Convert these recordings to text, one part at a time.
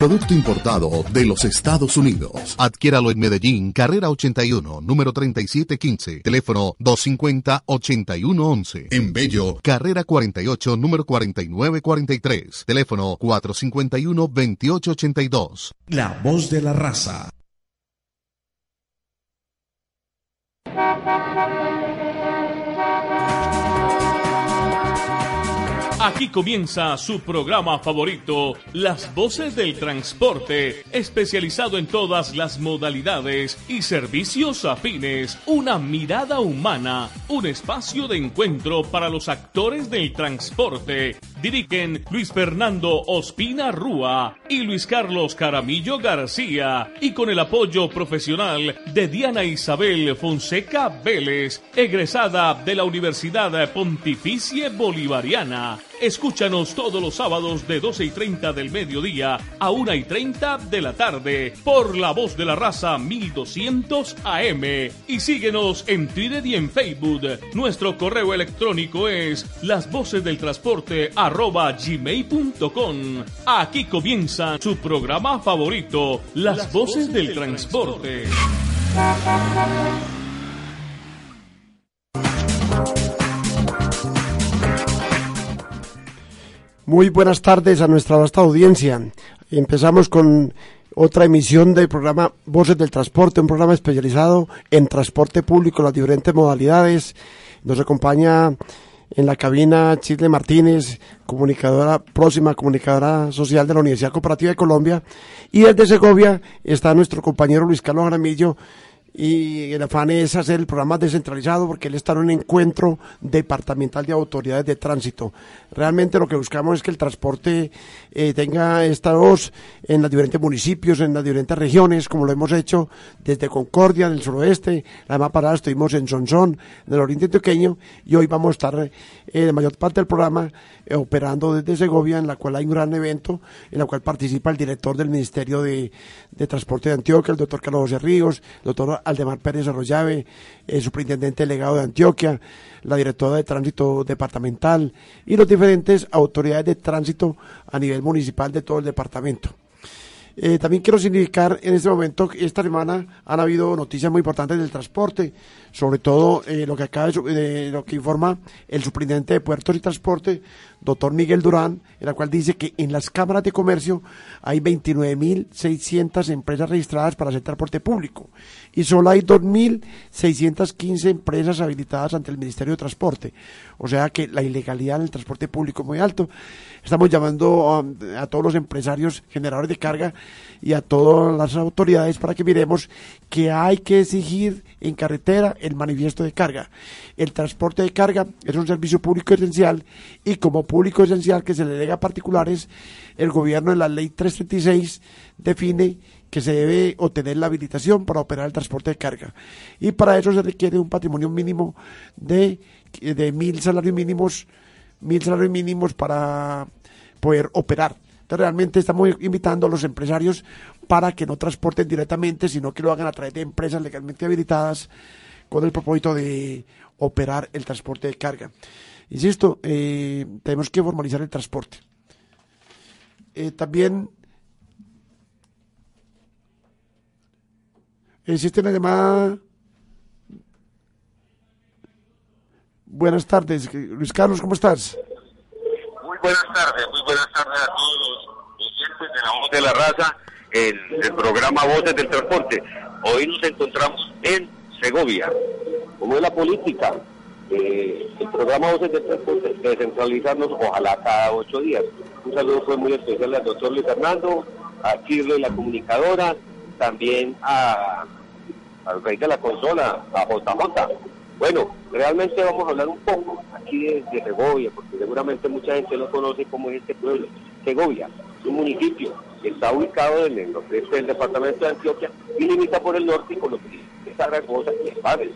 Producto importado de los Estados Unidos. Adquiéralo en Medellín, carrera 81, número 3715, teléfono 250-8111. En Bello, carrera 48, número 4943, teléfono 451-2882. La voz de la raza. Aquí comienza su programa favorito, Las Voces del Transporte, especializado en todas las modalidades y servicios afines, una mirada humana, un espacio de encuentro para los actores del transporte. Dirigen Luis Fernando Ospina Rúa y Luis Carlos Caramillo García, y con el apoyo profesional de Diana Isabel Fonseca Vélez, egresada de la Universidad Pontificia Bolivariana. Escúchanos todos los sábados de 12 y 30 del mediodía a 1 y 30 de la tarde por La Voz de la Raza 1200 AM. Y síguenos en Twitter y en Facebook. Nuestro correo electrónico es lasvocesdeltransporte arroba gmail.com. Aquí comienza su programa favorito, Las, Voces, del, transporte. Muy buenas tardes a nuestra vasta audiencia. Empezamos con otra emisión del programa Voces del Transporte, un programa especializado en transporte público, las diferentes modalidades. Nos acompaña en la cabina Chile Martínez, comunicadora próxima, comunicadora social de la Universidad Cooperativa de Colombia. Y desde Segovia está nuestro compañero Luis Carlos Aramillo, y el afán es hacer el programa descentralizado porque él está en un encuentro departamental de autoridades de tránsito. Realmente lo que buscamos es que el transporte eh, tenga esta voz en los diferentes municipios, en las diferentes regiones, como lo hemos hecho desde Concordia, del suroeste, la más parada estuvimos en Sonsón, en el oriente antioqueño, y hoy vamos a estar eh, la mayor parte del programa eh, operando desde Segovia, en la cual hay un gran evento, en la cual participa el director del Ministerio de, de Transporte de Antioquia, el doctor Carlos José Ríos, el doctor Aldemar Pérez Arroyave, el superintendente delegado de Antioquia, la directora de tránsito departamental y las diferentes autoridades de tránsito a nivel municipal de todo el departamento. Eh, también quiero significar en este momento que esta semana han habido noticias muy importantes del transporte, sobre todo eh, lo que acaba de, lo que informa el superintendente de Puertos y Transporte, doctor Miguel Durán, en la cual dice que en las cámaras de comercio hay 29.600 empresas registradas para hacer transporte público y solo hay 2.615 empresas habilitadas ante el Ministerio de Transporte. O sea que la ilegalidad en el transporte público es muy alto. Estamos llamando a, todos los empresarios generadores de carga y a todas las autoridades para que miremos que hay que exigir en carretera el manifiesto de carga. El transporte de carga es un servicio público esencial y como público esencial que se le delega a particulares, el gobierno en la ley 336 define que se debe obtener la habilitación para operar el transporte de carga. Y para eso se requiere un patrimonio mínimo de, de mil salarios mínimos, mil salarios mínimos para poder operar. Entonces realmente estamos invitando a los empresarios para que no transporten directamente, sino que lo hagan a través de empresas legalmente habilitadas con el propósito de operar el transporte de carga. Insisto, eh, tenemos que formalizar el transporte. Eh, también Existe una llamada. Buenas tardes, Luis Carlos, ¿cómo estás? Buenas tardes, muy buenas tardes a todos los oyentes de la voz de la raza en el programa Voces del Transporte. Hoy nos encontramos en Segovia. Como es la política, eh, el programa Voces del Transporte, descentralizarnos ojalá cada ocho días. Un saludo fue muy especial al doctor Luis Fernando, a Kirle, la comunicadora, también a al rey de la consola, a JJ. Bueno, realmente vamos a hablar un poco aquí de, Segovia, porque seguramente mucha gente no conoce cómo es este pueblo. Segovia es un municipio que está ubicado en el noreste del departamento de Antioquia y limita por el norte con los municipios de Zaragoza y Espadas,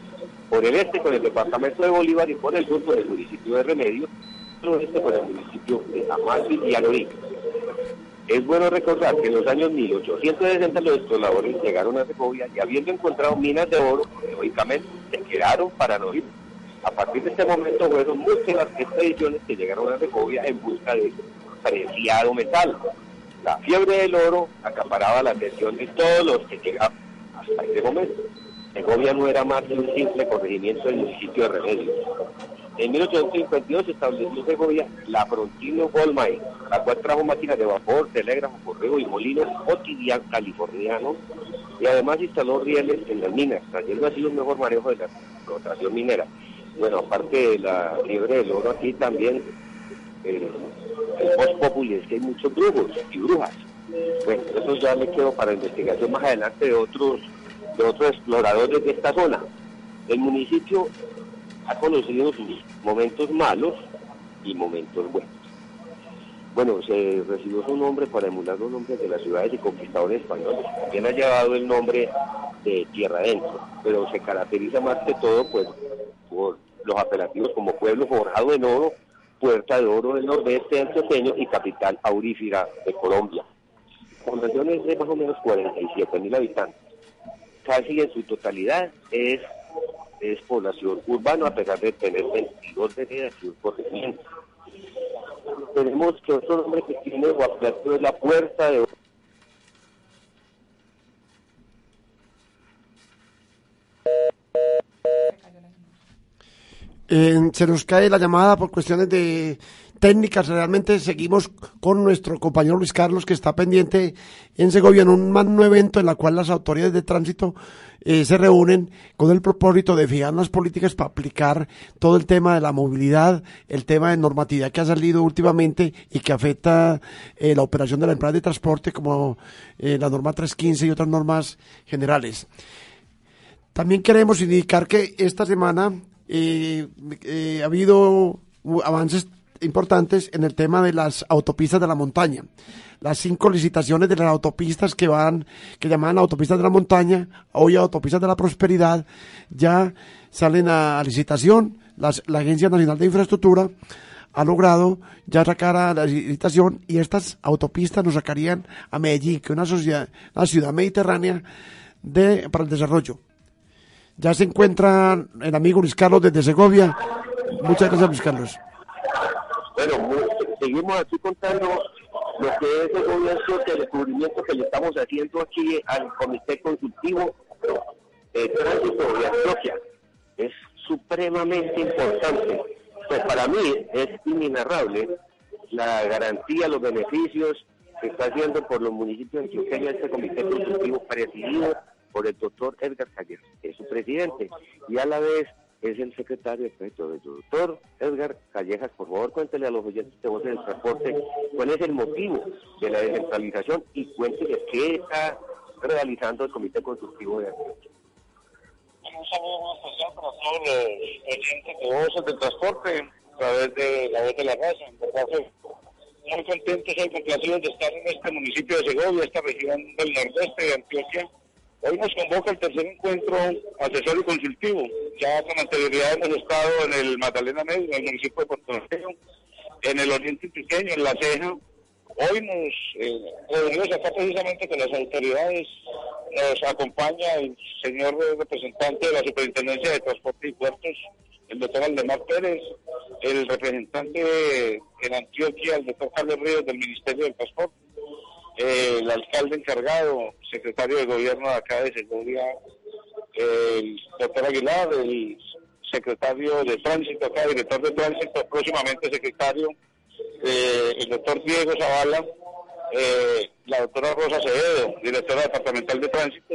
por el este con el departamento de Bolívar y por el sur con el municipio de Remedio, por el oeste con el municipio de Amalfi y Anorí. Es bueno recordar que en los años 1860 los exploradores llegaron a Segovia y habiendo encontrado minas de oro, lógicamente se quedaron para no. A partir de este momento fueron muchas las expediciones que llegaron a Segovia en busca de preciado metal. La fiebre del oro acaparaba la atención de todos los que llegaban hasta ese momento. Segovia no era más que un simple corregimiento del municipio de Remedios. En 1852 se estableció Segovia la Frontino Gold Mine, la cual trajo máquinas de vapor, telégrafo, correo y molinos cotidianos californianos y además instaló rieles en las minas, trayendo así un mejor manejo de la explotación minera. Bueno, aparte de la fiebre del oro aquí también, eh, el post populi es que hay muchos brujos y brujas. Bueno, eso ya me quedo para investigación más adelante de otros, de otros exploradores de esta zona. El municipio ha conocido sus momentos malos y momentos buenos. Bueno, se recibió su nombre para emular los nombres de las ciudades y conquistadores españoles. También ha llevado el nombre de Tierra Adentro, pero se caracteriza más que todo pues, por los apelativos como Pueblo Forjado en Oro, Puerta de Oro del Nordeste antioqueño y Capital Aurífera de Colombia. Población es de más o menos 47 mil habitantes. Casi en su totalidad es es población urbana, a pesar de tener 22 veredas y un corregimiento. Tenemos que otro nombre que tiene Guaplato es la Puerta de Eh, se nos cae la llamada por cuestiones de técnicas. Realmente seguimos con nuestro compañero Luis Carlos, que está pendiente en Segovia en un magno evento en la cual las autoridades de tránsito eh, se reúnen con el propósito de fijar las políticas para aplicar todo el tema de la movilidad, el tema de normatividad que ha salido últimamente y que afecta eh, la operación de la empresa de transporte, como eh, la norma 315 y otras normas generales. También queremos indicar que esta semana eh, ha habido avances importantes en el tema de las autopistas de la montaña. Las cinco licitaciones de las autopistas que van, que llaman autopistas de la montaña, hoy autopistas de la prosperidad, ya salen a licitación. Las, la Agencia Nacional de Infraestructura ha logrado ya sacar a la licitación y estas autopistas nos sacarían a Medellín, que es una, una ciudad mediterránea de, para el desarrollo. Ya se encuentra el amigo Luis Carlos desde Segovia. Muchas gracias, Luis Carlos. Bueno, seguimos aquí contando lo que es el gobierno, el descubrimiento que le estamos haciendo aquí al Comité Consultivo de Tránsito de Antioquia. Es supremamente importante. Pues para mí es inenarrable la garantía, los beneficios que está haciendo por los municipios Antioquia este Comité Consultivo presidido por el doctor Edgar Callejas, que es su presidente, y a la vez es el secretario de del doctor Edgar Callejas. Por favor, cuéntele a los oyentes de Voces del Transporte cuál es el motivo de la descentralización y cuéntele qué está realizando el Comité Consultivo de Antioquia. Un saludo especial para todos los oyentes de Voces del Transporte a través de la voz de la raza. En verdad, muy contentos y complacidos de estar en este municipio de Segovia, esta región del nordeste de Antioquia Hoy nos convoca el tercer encuentro asesor y consultivo. Ya con anterioridad hemos estado en el Magdalena Medio, en el municipio de Puerto Rico, en el Oriente Pequeño, en La Ceja. Hoy nos eh, reunimos acá precisamente con las autoridades. Nos acompaña el señor representante de la Superintendencia de Transporte y Puertos, el doctor Aldemar Pérez, el representante en Antioquia, el doctor Carlos Ríos del Ministerio del Transporte el alcalde encargado, secretario de gobierno de acá de Segovia, el doctor Aguilar, el secretario de tránsito acá, director de tránsito, próximamente secretario, eh, el doctor Diego Zavala, eh, la doctora Rosa Acevedo, directora departamental de tránsito,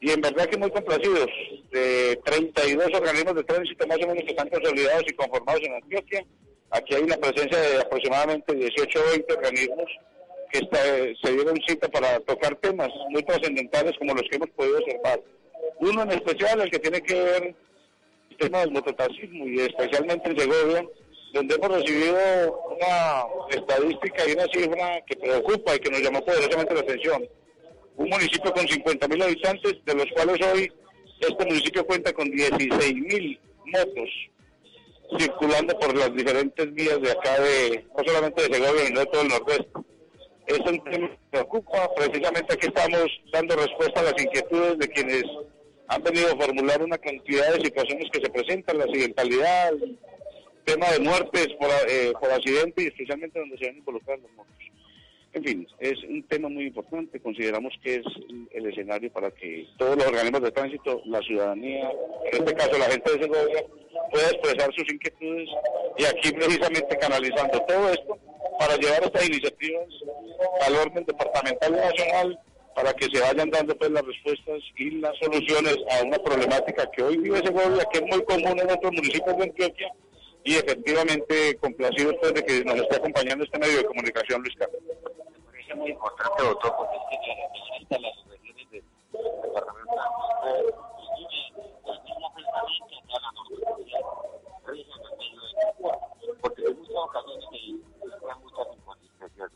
y en verdad que muy complacidos, de 32 organismos de tránsito más o menos que están consolidados y conformados en Antioquia, aquí hay una presencia de aproximadamente 18 o 20 organismos que se dieron cita para tocar temas muy trascendentales como los que hemos podido observar. Uno en especial, el que tiene que ver el tema del mototaxismo y especialmente en Segovia, donde hemos recibido una estadística y una cifra que preocupa y que nos llamó poderosamente la atención. Un municipio con 50.000 habitantes, de los cuales hoy este municipio cuenta con 16.000 motos circulando por las diferentes vías de acá de, no solamente de Segovia, sino de todo el nordeste es un tema que preocupa. Precisamente aquí estamos dando respuesta a las inquietudes de quienes han venido a formular una cantidad de situaciones que se presentan, la accidentalidad, el tema de muertes por, eh, por accidente y especialmente donde se ven involucrados los motos. En fin, es un tema muy importante. Consideramos que es el escenario para que todos los organismos de tránsito, la ciudadanía, en este caso la gente de Segovia, pueda expresar sus inquietudes y aquí precisamente canalizando todo esto para llevar estas iniciativas al orden departamental y nacional para que se vayan dando pues las respuestas y las soluciones a una problemática que hoy vive Segovia, que es muy común en otros municipios de Antioquia y efectivamente complacido pues, de que nos esté acompañando este medio de comunicación, Luis Carlos. Parece muy importante, doctor, porque es que están las regiones del departamento el mismo pensamiento que la normativa rigen el medio de porque en muchas ocasiones hay muchas inconsistencias.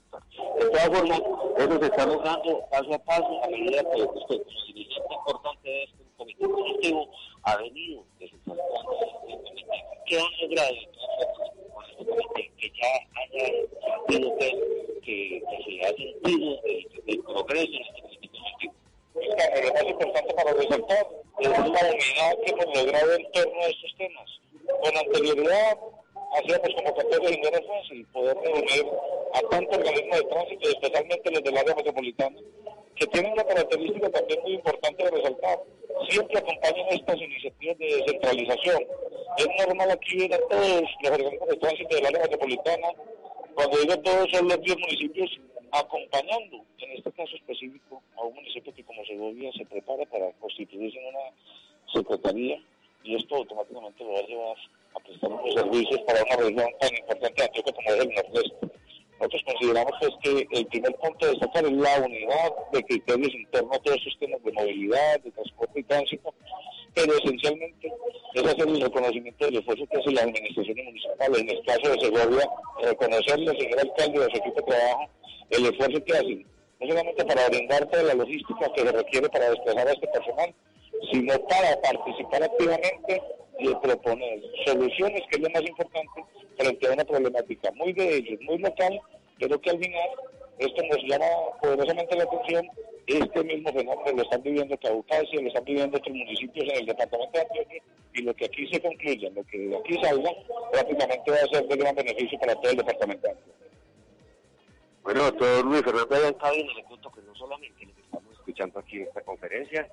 De todas formas, eso se está logrando paso a paso a medida que usted, como dirigente importante de este comité ejecutivo, ha venido recientemente. ¿Qué han logrado comité? Que ya haya sentido que, que, que se ha sentido el, el progreso en este ejecutivo. Lo más importante para resaltar es la unidad que hemos logrado en torno a estos temas. Con anterioridad hacíamos convocatorias y no era fácil poder reunir a tantos organismos de tránsito, especialmente los del área metropolitana, que tienen una característica también muy importante de resaltar. Siempre acompañan estas iniciativas de descentralización. Es normal aquí ver a todos los organismos de tránsito del área metropolitana, cuando digo todos son los 10 municipios, acompañando, en este caso específico, a un municipio que como Segovia se prepara para constituirse en una secretaría y esto automáticamente lo va a llevar a prestar unos servicios para una región tan importante de Antioquia como es el Nordeste. Nosotros consideramos pues, que el primer punto de destacar es la unidad de criterios internos a todos estos temas de movilidad, de transporte y tránsito, pero esencialmente es hacer el reconocimiento del esfuerzo que hace la administración municipal. En el caso de Segovia, reconocerle al señor alcalde y a su equipo de trabajo el esfuerzo que hacen, no solamente para brindar toda la logística que se requiere para desplazar a este personal, sino para participar activamente y proponer soluciones, que es lo más importante, frente a una problemática muy de ellos, muy local, pero que al final esto nos llama poderosamente la atención. Este mismo fenómeno lo están viviendo Caucasia, lo están viviendo otros municipios en el departamento de Antioquia, y lo que aquí se concluya, lo que de aquí salga, prácticamente va a ser de gran beneficio para todo el departamento. Bueno, doctor Luis Fernando cabina, le cuento que no solamente lo que estamos escuchando aquí en esta conferencia,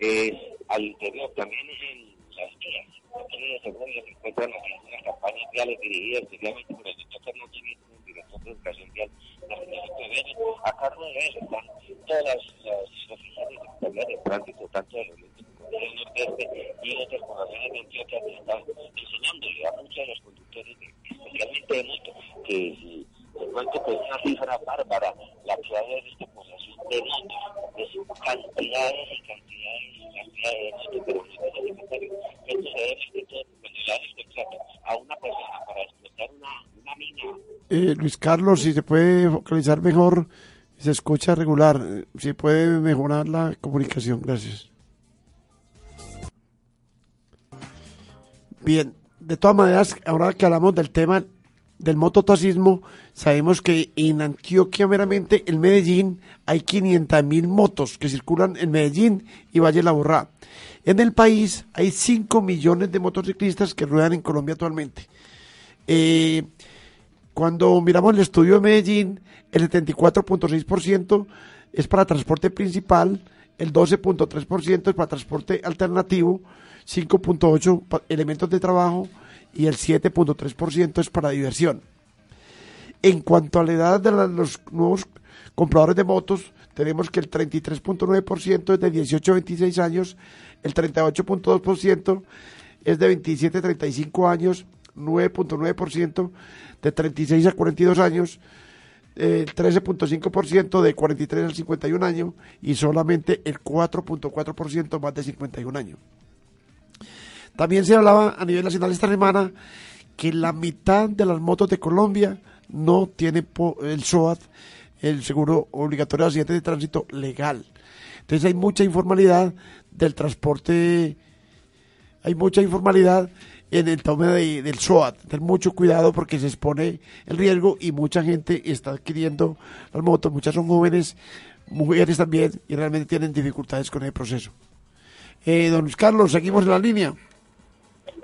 es al interior también en las vías. Aquí en Segovia se encuentran algunas campañas viales dirigidas especialmente por el doctor Fernando Jiménez, el director de educación vial nacional de Vélez. A cargo de eso están todas las, las oficiales de seguridad de tránsito, tanto oriente como del y otras poblaciones de Antioquia que están enseñándole a muchos de los conductores, de, especialmente de moto, que cuento que es una cifra bárbara la que hay en esta población de motos, es cantidades y cantidades y cantidades de es necesario. Esto se debe de todo cuando a una persona para explotar una, una mina. Eh, Luis Carlos, si se puede focalizar mejor, se escucha regular, si puede mejorar la comunicación, gracias. Bien, de todas maneras, ahora que hablamos del tema del mototaxismo, sabemos que en Antioquia meramente, en Medellín, hay 500 mil motos que circulan en Medellín y Valle la Borrá. En el país hay 5 millones de motociclistas que ruedan en Colombia actualmente. Eh, cuando miramos el estudio de Medellín, el 74.6% es para transporte principal, el 12.3% es para transporte alternativo, 5.8% elementos de trabajo y el 7.3% es para diversión. En cuanto a la edad de los nuevos compradores de motos, tenemos que el 33.9% es de 18 a 26 años, el 38.2% es de 27 a 35 años, 9.9% de 36 a 42 años, el 13.5% de 43 al 51 años y solamente el 4.4% más de 51 años. También se hablaba a nivel nacional esta semana que la mitad de las motos de Colombia no tiene el SOAT, el seguro obligatorio de accidentes de tránsito legal. Entonces hay mucha informalidad del transporte, hay mucha informalidad en el toma de, del SOAT. Tener mucho cuidado porque se expone el riesgo y mucha gente está adquiriendo las motos, muchas son jóvenes, mujeres también, y realmente tienen dificultades con el proceso. Eh, don Luis Carlos, seguimos en la línea.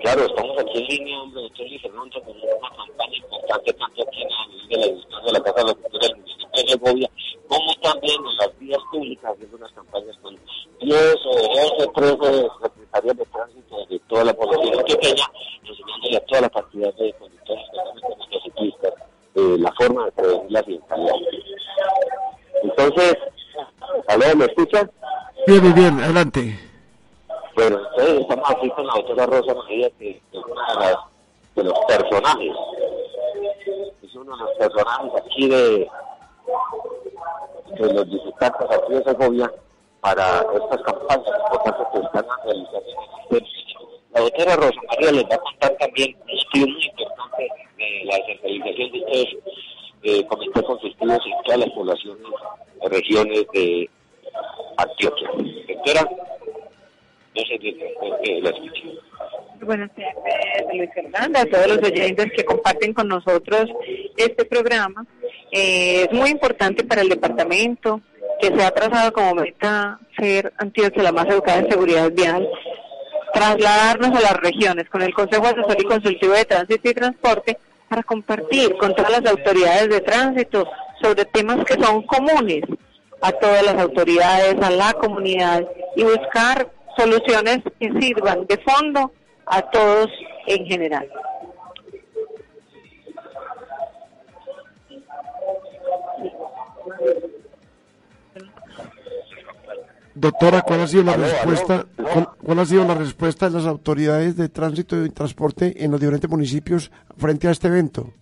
Claro, estamos aquí en línea, hombre, doctor Luis Fernando, con una campaña importante tanto aquí en la de la de la Casa de la Cultura del municipio de Segovia, como también en las vías públicas, haciendo unas campañas con 10 o 12, 13 secretarias de tránsito de toda la población pequeña, enseñándole a toda la cantidad de conductores, especialmente motociclistas, eh, la forma de prevenir la accidentalidad. Entonces, ¿aló, me escuchan? Bien, bien, bien, adelante. Bueno, entonces estamos aquí con la doctora Rosa María, que es una de, los personajes, es uno de los personajes aquí de, de los visitantes aquí de Segovia para estas campañas importantes que están realizando La doctora Rosa María les va a contar también un estudio muy importante de la descentralización de estos eh, comités consultivos en todas las poblaciones, regiones de Antioquia. Doctora, no sé qué la escucho. Buenas tardes, Luis Fernanda, a todos los oyentes que comparten con nosotros este programa. Eh, es muy importante para el departamento que se ha trazado como meta ser Antioquia la más educada en seguridad vial, trasladarnos a las regiones con el Consejo Asesor y Consultivo de Tránsito y Transporte para compartir con todas las autoridades de tránsito sobre temas que son comunes a todas las autoridades, a la comunidad y buscar soluciones que sirvan de fondo a todos en general. Doctora, ¿cuál ha sido la respuesta? ¿cuál, ha sido la respuesta de las autoridades de tránsito y transporte en los diferentes municipios frente a este evento?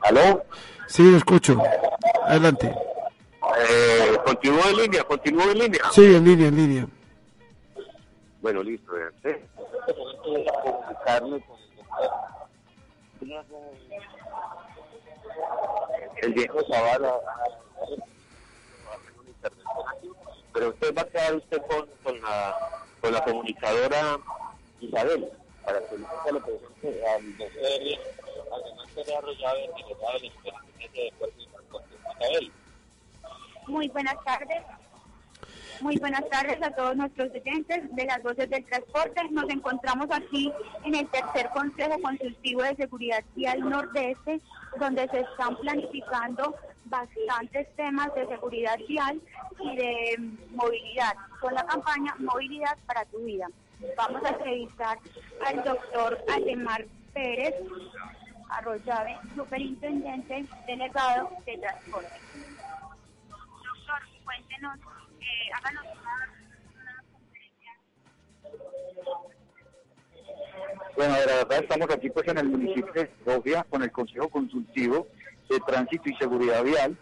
¿Aló? Sí, lo escucho. Adelante. Eh, continúo en línea, continúo en línea. Sí, en línea, en línea. Bueno, listo. ¿eh? El viejo Zavala pero usted va a quedar usted con, con, la, con la comunicadora Isabel para que usted le presente al doctor además que arrollado el delegado del Independiente de Isabel. Muy buenas tardes. Muy buenas tardes a todos nuestros oyentes de las voces del transporte. Nos encontramos aquí en el tercer Consejo Consultivo de Seguridad Vial Nordeste, donde se están planificando bastantes temas de seguridad vial y de movilidad, con la campaña Movilidad para tu vida. Vamos a entrevistar al doctor Ademar Pérez Arroyave, superintendente delegado de transporte. Cuéntenos, eh, háganos una, conferencia. Bueno, la verdad estamos aquí pues en el municipio de Segovia con el Consejo Consultivo de Tránsito y Seguridad Vial.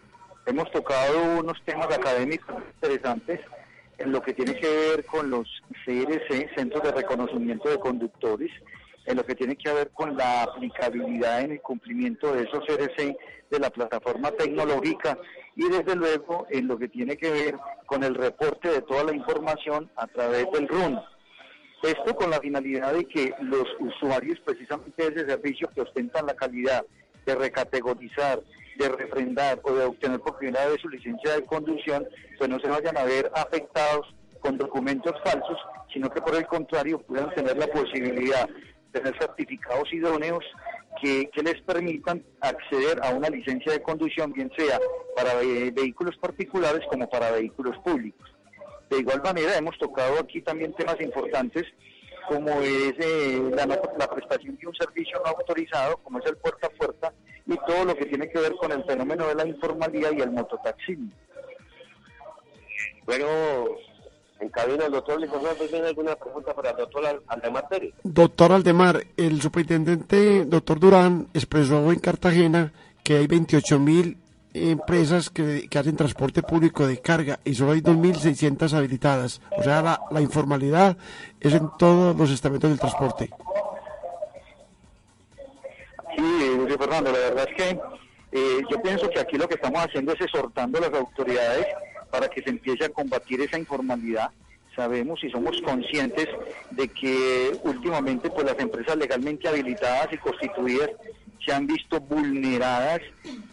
Hemos tocado unos temas académicos interesantes en lo que tiene que ver con los CRC, Centros de Reconocimiento de Conductores, en lo que tiene que ver con la aplicabilidad en el cumplimiento de esos CRC de la plataforma tecnológica y desde luego en lo que tiene que ver con el reporte de toda la información a través del RUN. Esto con la finalidad de que los usuarios precisamente de ese servicio que ostentan la calidad de recategorizar, de refrendar o de obtener por primera vez su licencia de conducción, pues no se vayan a ver afectados con documentos falsos, sino que por el contrario puedan tener la posibilidad de tener certificados idóneos que, les permitan acceder a una licencia de conducción, bien sea para vehículos particulares como para vehículos públicos. De igual manera, hemos tocado aquí también temas importantes como es eh, la, la, prestación de un servicio no autorizado, como es el puerta a puerta, y todo lo que tiene que ver con el fenómeno de la informalidad y el mototaxismo. Bueno, en cabina el doctor ¿tiene alguna pregunta para el doctor Aldemar Pérez? Doctor Aldemar, el superintendente, doctor Durán, expresó en Cartagena que hay 28 mil empresas que, hacen transporte público de carga y solo hay 2.600 habilitadas. O sea, la, informalidad es en todos los estamentos del transporte. Sí, Fernando, la verdad es que eh, yo pienso que aquí lo que estamos haciendo es exhortando a las autoridades para que se empiece a combatir esa informalidad. Sabemos y somos conscientes de que últimamente pues las empresas legalmente habilitadas y constituidas se han visto vulneradas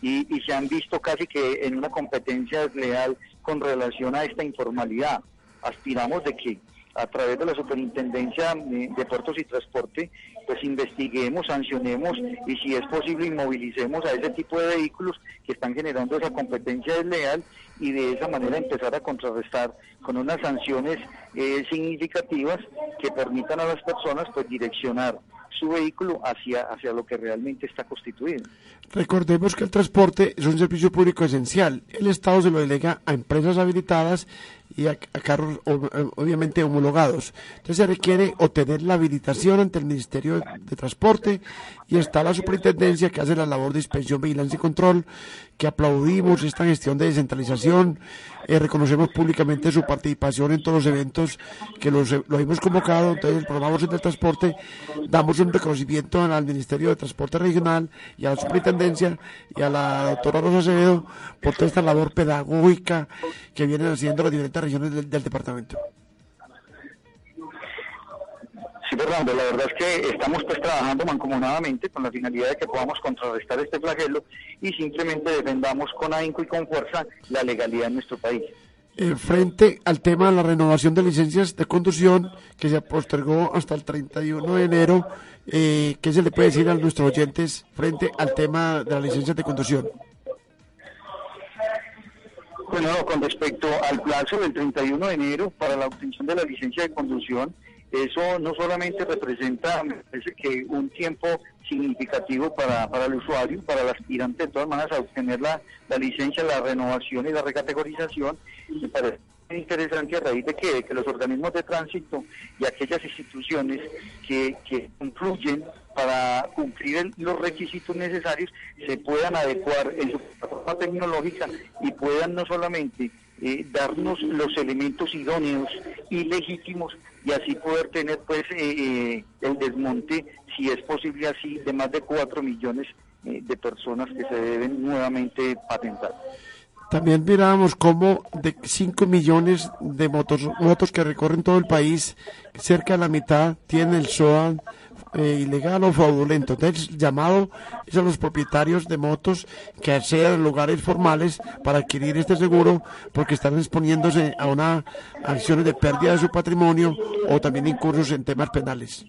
y, se han visto casi que en una competencia desleal con relación a esta informalidad. Aspiramos de que a través de la Superintendencia de Puertos y Transporte, pues investiguemos, sancionemos y si es posible inmovilicemos a ese tipo de vehículos que están generando esa competencia desleal y de esa manera empezar a contrarrestar con unas sanciones eh, significativas que permitan a las personas pues direccionar su vehículo hacia, hacia lo que realmente está constituido. Recordemos que el transporte es un servicio público esencial. El Estado se lo delega a empresas habilitadas y a, carros obviamente homologados. Entonces se requiere obtener la habilitación ante el Ministerio de, Transporte y está la superintendencia que hace la labor de inspección, vigilancia y control, que aplaudimos esta gestión de descentralización, eh, reconocemos públicamente su participación en todos los eventos que los, lo hemos convocado, entonces el programa del Transporte damos un reconocimiento al Ministerio de Transporte Regional y a la superintendencia y a la doctora Rosa Acevedo por toda esta labor pedagógica que vienen haciendo las diferentes regiones del, departamento. Sí, Fernando, la verdad es que estamos pues trabajando mancomunadamente con la finalidad de que podamos contrarrestar este flagelo y simplemente defendamos con ahínco y con fuerza la legalidad en nuestro país. Eh, frente al tema de la renovación de licencias de conducción que se postergó hasta el 31 de enero, eh, ¿qué se le puede decir a nuestros oyentes frente al tema de las licencias de conducción? Bueno, con respecto al plazo del 31 de enero para la obtención de la licencia de conducción, eso no solamente representa, que un tiempo significativo para, para el usuario, para el aspirante de todas maneras a obtener la, la licencia, la renovación y la recategorización, me parece interesante a raíz de que, que los organismos de tránsito y aquellas instituciones que, que influyen para cumplir los requisitos necesarios se puedan adecuar en su plataforma tecnológica y puedan no solamente eh, darnos los elementos idóneos y legítimos y así poder tener pues eh, eh, el desmonte, si es posible así, de más de 4 millones de personas que se deben nuevamente patentar. También mirábamos cómo de 5 millones de motos, motos que recorren todo el país, cerca de la mitad tienen el SOA eh, ilegal o fraudulento. Entonces, llamado es a los propietarios de motos que accedan a lugares formales para adquirir este seguro porque están exponiéndose a una acciones de pérdida de su patrimonio o también incursos en temas penales.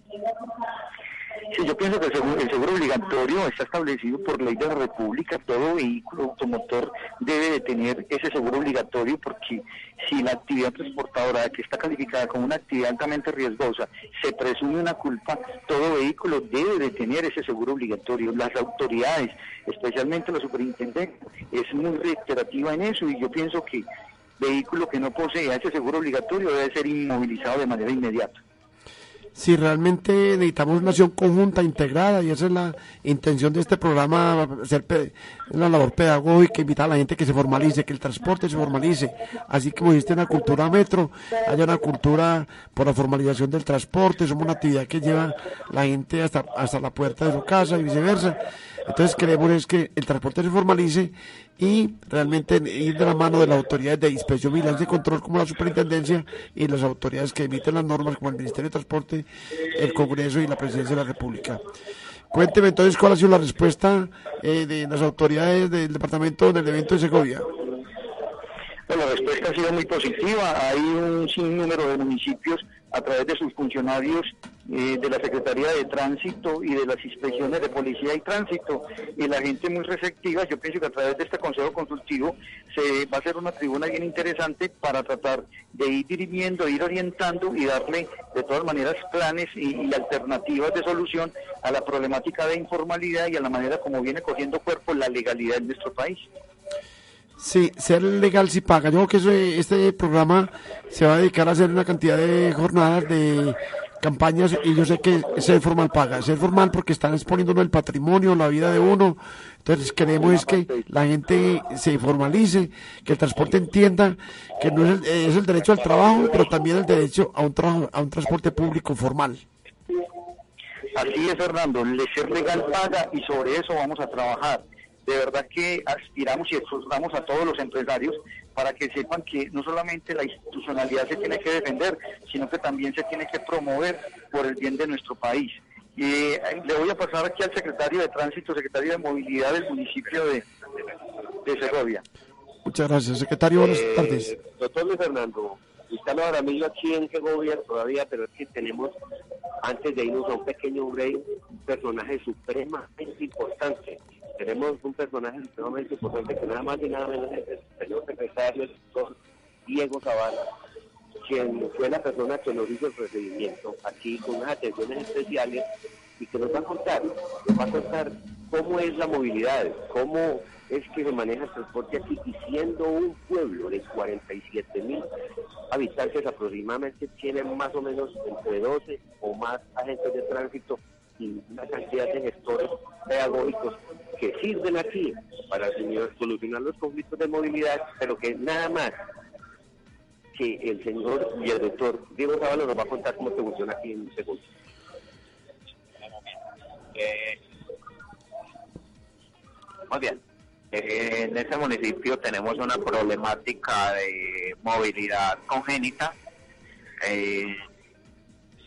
Sí, yo pienso que el seguro, obligatorio está establecido por ley de la República. Todo vehículo automotor debe de tener ese seguro obligatorio porque si la actividad transportadora que está calificada como una actividad altamente riesgosa se presume una culpa, todo vehículo debe de tener ese seguro obligatorio. Las autoridades, especialmente la superintendencia, es muy reiterativa en eso y yo pienso que vehículo que no posea ese seguro obligatorio debe ser inmovilizado de manera inmediata si realmente necesitamos una acción conjunta, integrada, y esa es la intención de este programa, hacer una labor pedagógica, invitar a la gente que se formalice, que el transporte se formalice, así como existe una cultura metro, haya una cultura por la formalización del transporte, somos una actividad que lleva la gente hasta, hasta la puerta de su casa y viceversa. Entonces queremos es que el transporte se formalice y realmente ir de la mano de las autoridades de inspección, vigilancia y control como la superintendencia y las autoridades que emiten las normas como el Ministerio de Transporte, el Congreso y la Presidencia de la República. Cuénteme entonces cuál ha sido la respuesta eh, de las autoridades del departamento del evento de Segovia. Bueno, la respuesta ha sido muy positiva. Hay un sinnúmero de municipios a través de sus funcionarios eh, de la Secretaría de Tránsito y de las inspecciones de Policía y Tránsito y la gente muy receptiva. Yo pienso que a través de este Consejo Consultivo se va a hacer una tribuna bien interesante para tratar de ir dirimiendo, ir orientando y darle de todas maneras planes y, alternativas de solución a la problemática de informalidad y a la manera como viene cogiendo cuerpo la legalidad en nuestro país. Sí, ser legal si paga. Yo creo que este programa se va a dedicar a hacer una cantidad de jornadas de campañas y yo sé que ser formal paga. Ser formal porque están exponiendo el patrimonio, la vida de uno. Entonces queremos es que la gente se formalice, que el transporte entienda que no es el, es el derecho al trabajo, pero también el derecho a un, a un transporte público formal. Así es, Fernando. El ser legal paga y sobre eso vamos a trabajar de verdad que aspiramos y exhortamos a todos los empresarios para que sepan que no solamente la institucionalidad se tiene que defender, sino que también se tiene que promover por el bien de nuestro país. Y eh, le voy a pasar aquí al secretario de Tránsito, secretario de Movilidad del municipio de, de Segovia. Muchas gracias, secretario. Buenas eh, tardes. Doctor Luis Fernando, Está lo Aramillo aquí en Segovia todavía, pero es que tenemos, antes de irnos a un pequeño break, un personaje supremamente importante. Tenemos un personaje supremamente importante que nada más y nada menos es el señor secretario, el doctor Diego Zavala, quien fue la persona que nos hizo el procedimiento aquí con unas atenciones especiales y que nos va a contar, nos va a contar cómo es la movilidad, cómo es que se maneja el transporte aquí y siendo un pueblo de 47 mil habitantes aproximadamente tienen más o menos entre 12 o más agentes de tránsito y una cantidad de gestores pedagógicos que sirven aquí para solucionar los conflictos de movilidad, pero que nada más que el señor y el doctor Diego Zavala nos va a contar cómo se funciona aquí en un segundo. Eh, muy bien. Eh, en este municipio tenemos una problemática de movilidad congénita eh,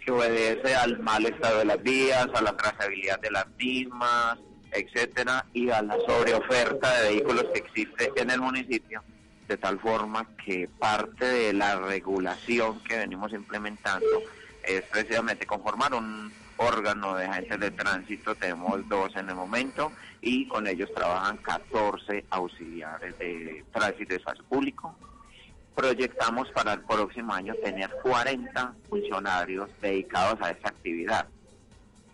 que obedece al mal estado de las vías, a la trazabilidad de las mismas, etcétera, y a la sobreoferta de vehículos que existe en el municipio, de tal forma que parte de la regulación que venimos implementando es precisamente conformar un órgano de agentes de tránsito, tenemos dos en el momento, y con ellos trabajan 14 auxiliares de tránsito de espacio público. Proyectamos para el próximo año tener 40 funcionarios dedicados a esta actividad.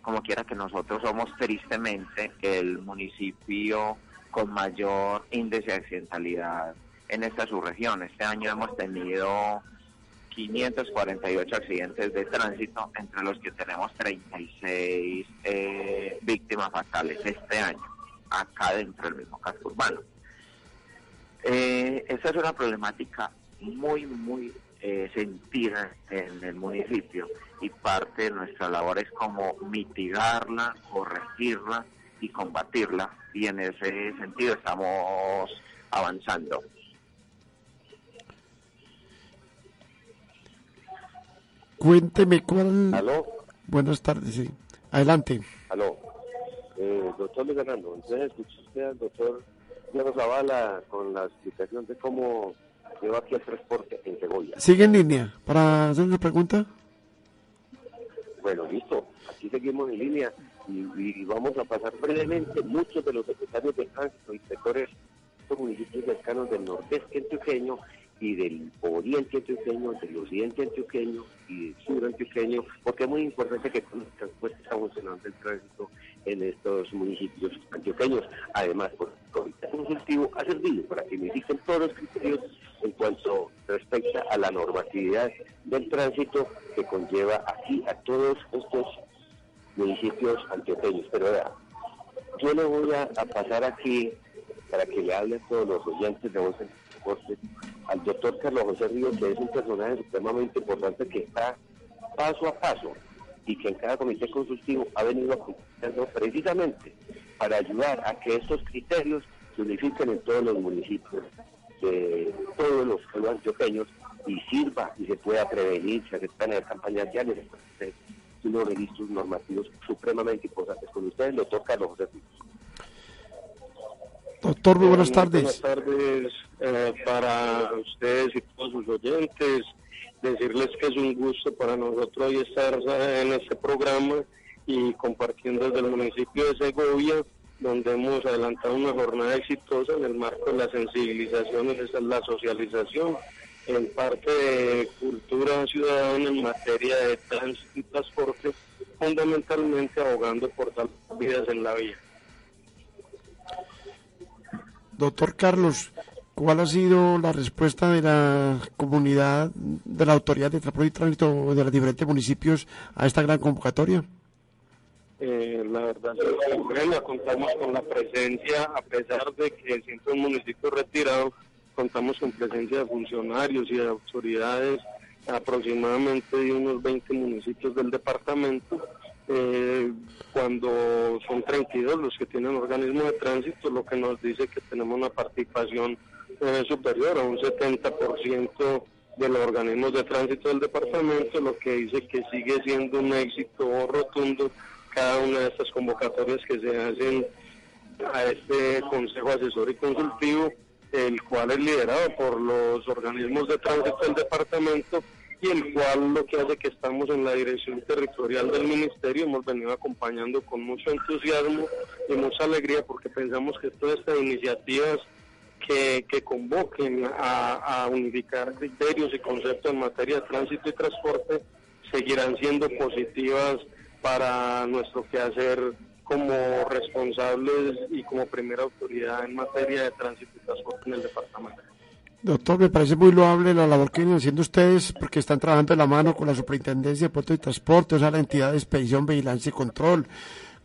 Como quiera que nosotros somos tristemente el municipio con mayor índice de accidentalidad en esta subregión. Este año hemos tenido 548 accidentes de tránsito, entre los que tenemos 36 eh, víctimas fatales este año acá dentro del mismo casco urbano. Eh, esa es una problemática muy, muy eh, sentida en el municipio y parte de nuestra labor es como mitigarla, corregirla y combatirla y en ese sentido estamos avanzando. Cuénteme cuál... ¿Aló? Buenas tardes, sí. Adelante. Aló eh, doctor Luis Fernando, entonces usted al doctor Diego Zavala con la explicación de cómo lleva aquí el transporte en Segovia. ¿Sigue en línea para hacer una pregunta? Bueno, listo. Aquí seguimos en línea y, vamos a pasar brevemente muchos de los secretarios de tránsito, inspectores de municipios cercanos del nordeste antioqueño y del oriente antioqueño, del occidente antioqueño y del sur antioqueño, porque es muy importante que el transporte está funcionando el tránsito en estos municipios antioqueños. Además, por el consultivo ha servido para que verifiquen todos los criterios en cuanto respecta a la normatividad del tránsito que conlleva aquí a todos estos municipios antioqueños. Pero vea, yo le voy a, pasar aquí para que le hable a todos los oyentes de Transporte al doctor Carlos José Ríos, que es un personaje supremamente importante que está paso a paso y que en cada comité consultivo ha venido acompañando precisamente para ayudar a que estos criterios se unifiquen en todos los municipios de todos los pueblos antioqueños y sirva y se pueda prevenir, se puedan hacer campañas diarias, unos registros normativos supremamente importantes. Con ustedes, doctor Carlos José Doctor, muy buenas tardes. Buenas tardes eh, para ustedes y todos sus oyentes decirles que es un gusto para nosotros hoy estar en este programa y compartiendo desde el municipio de Segovia, donde hemos adelantado una jornada exitosa en el marco de la sensibilización y la socialización en parte de cultura ciudadana en materia de tránsito y transporte, fundamentalmente abogando por tal vidas en la vía. Doctor Carlos, ¿Cuál ha sido la respuesta de la comunidad, de la autoridad de transporte y tránsito de los diferentes municipios a esta gran convocatoria? Eh, la verdad es que contamos con la presencia, a pesar de que siempre un municipio retirado, contamos con presencia de funcionarios y de autoridades aproximadamente de unos 20 municipios del departamento. Eh, cuando son 32 los que tienen organismo de tránsito, lo que nos dice que tenemos una participación superior a un 70% de los organismos de tránsito del departamento, lo que dice que sigue siendo un éxito rotundo cada una de estas convocatorias que se hacen a este Consejo Asesor y Consultivo el cual es liderado por los organismos de tránsito del departamento y el cual lo que hace que estamos en la dirección territorial del ministerio, hemos venido acompañando con mucho entusiasmo y mucha alegría porque pensamos que todas estas iniciativas que, que convoquen a, a unificar criterios y conceptos en materia de tránsito y transporte seguirán siendo positivas para nuestro quehacer como responsables y como primera autoridad en materia de tránsito y transporte en el departamento. Doctor, me parece muy loable la labor que vienen haciendo ustedes porque están trabajando de la mano con la Superintendencia de Puertos y Transporte, o sea, la entidad de expedición, vigilancia y control,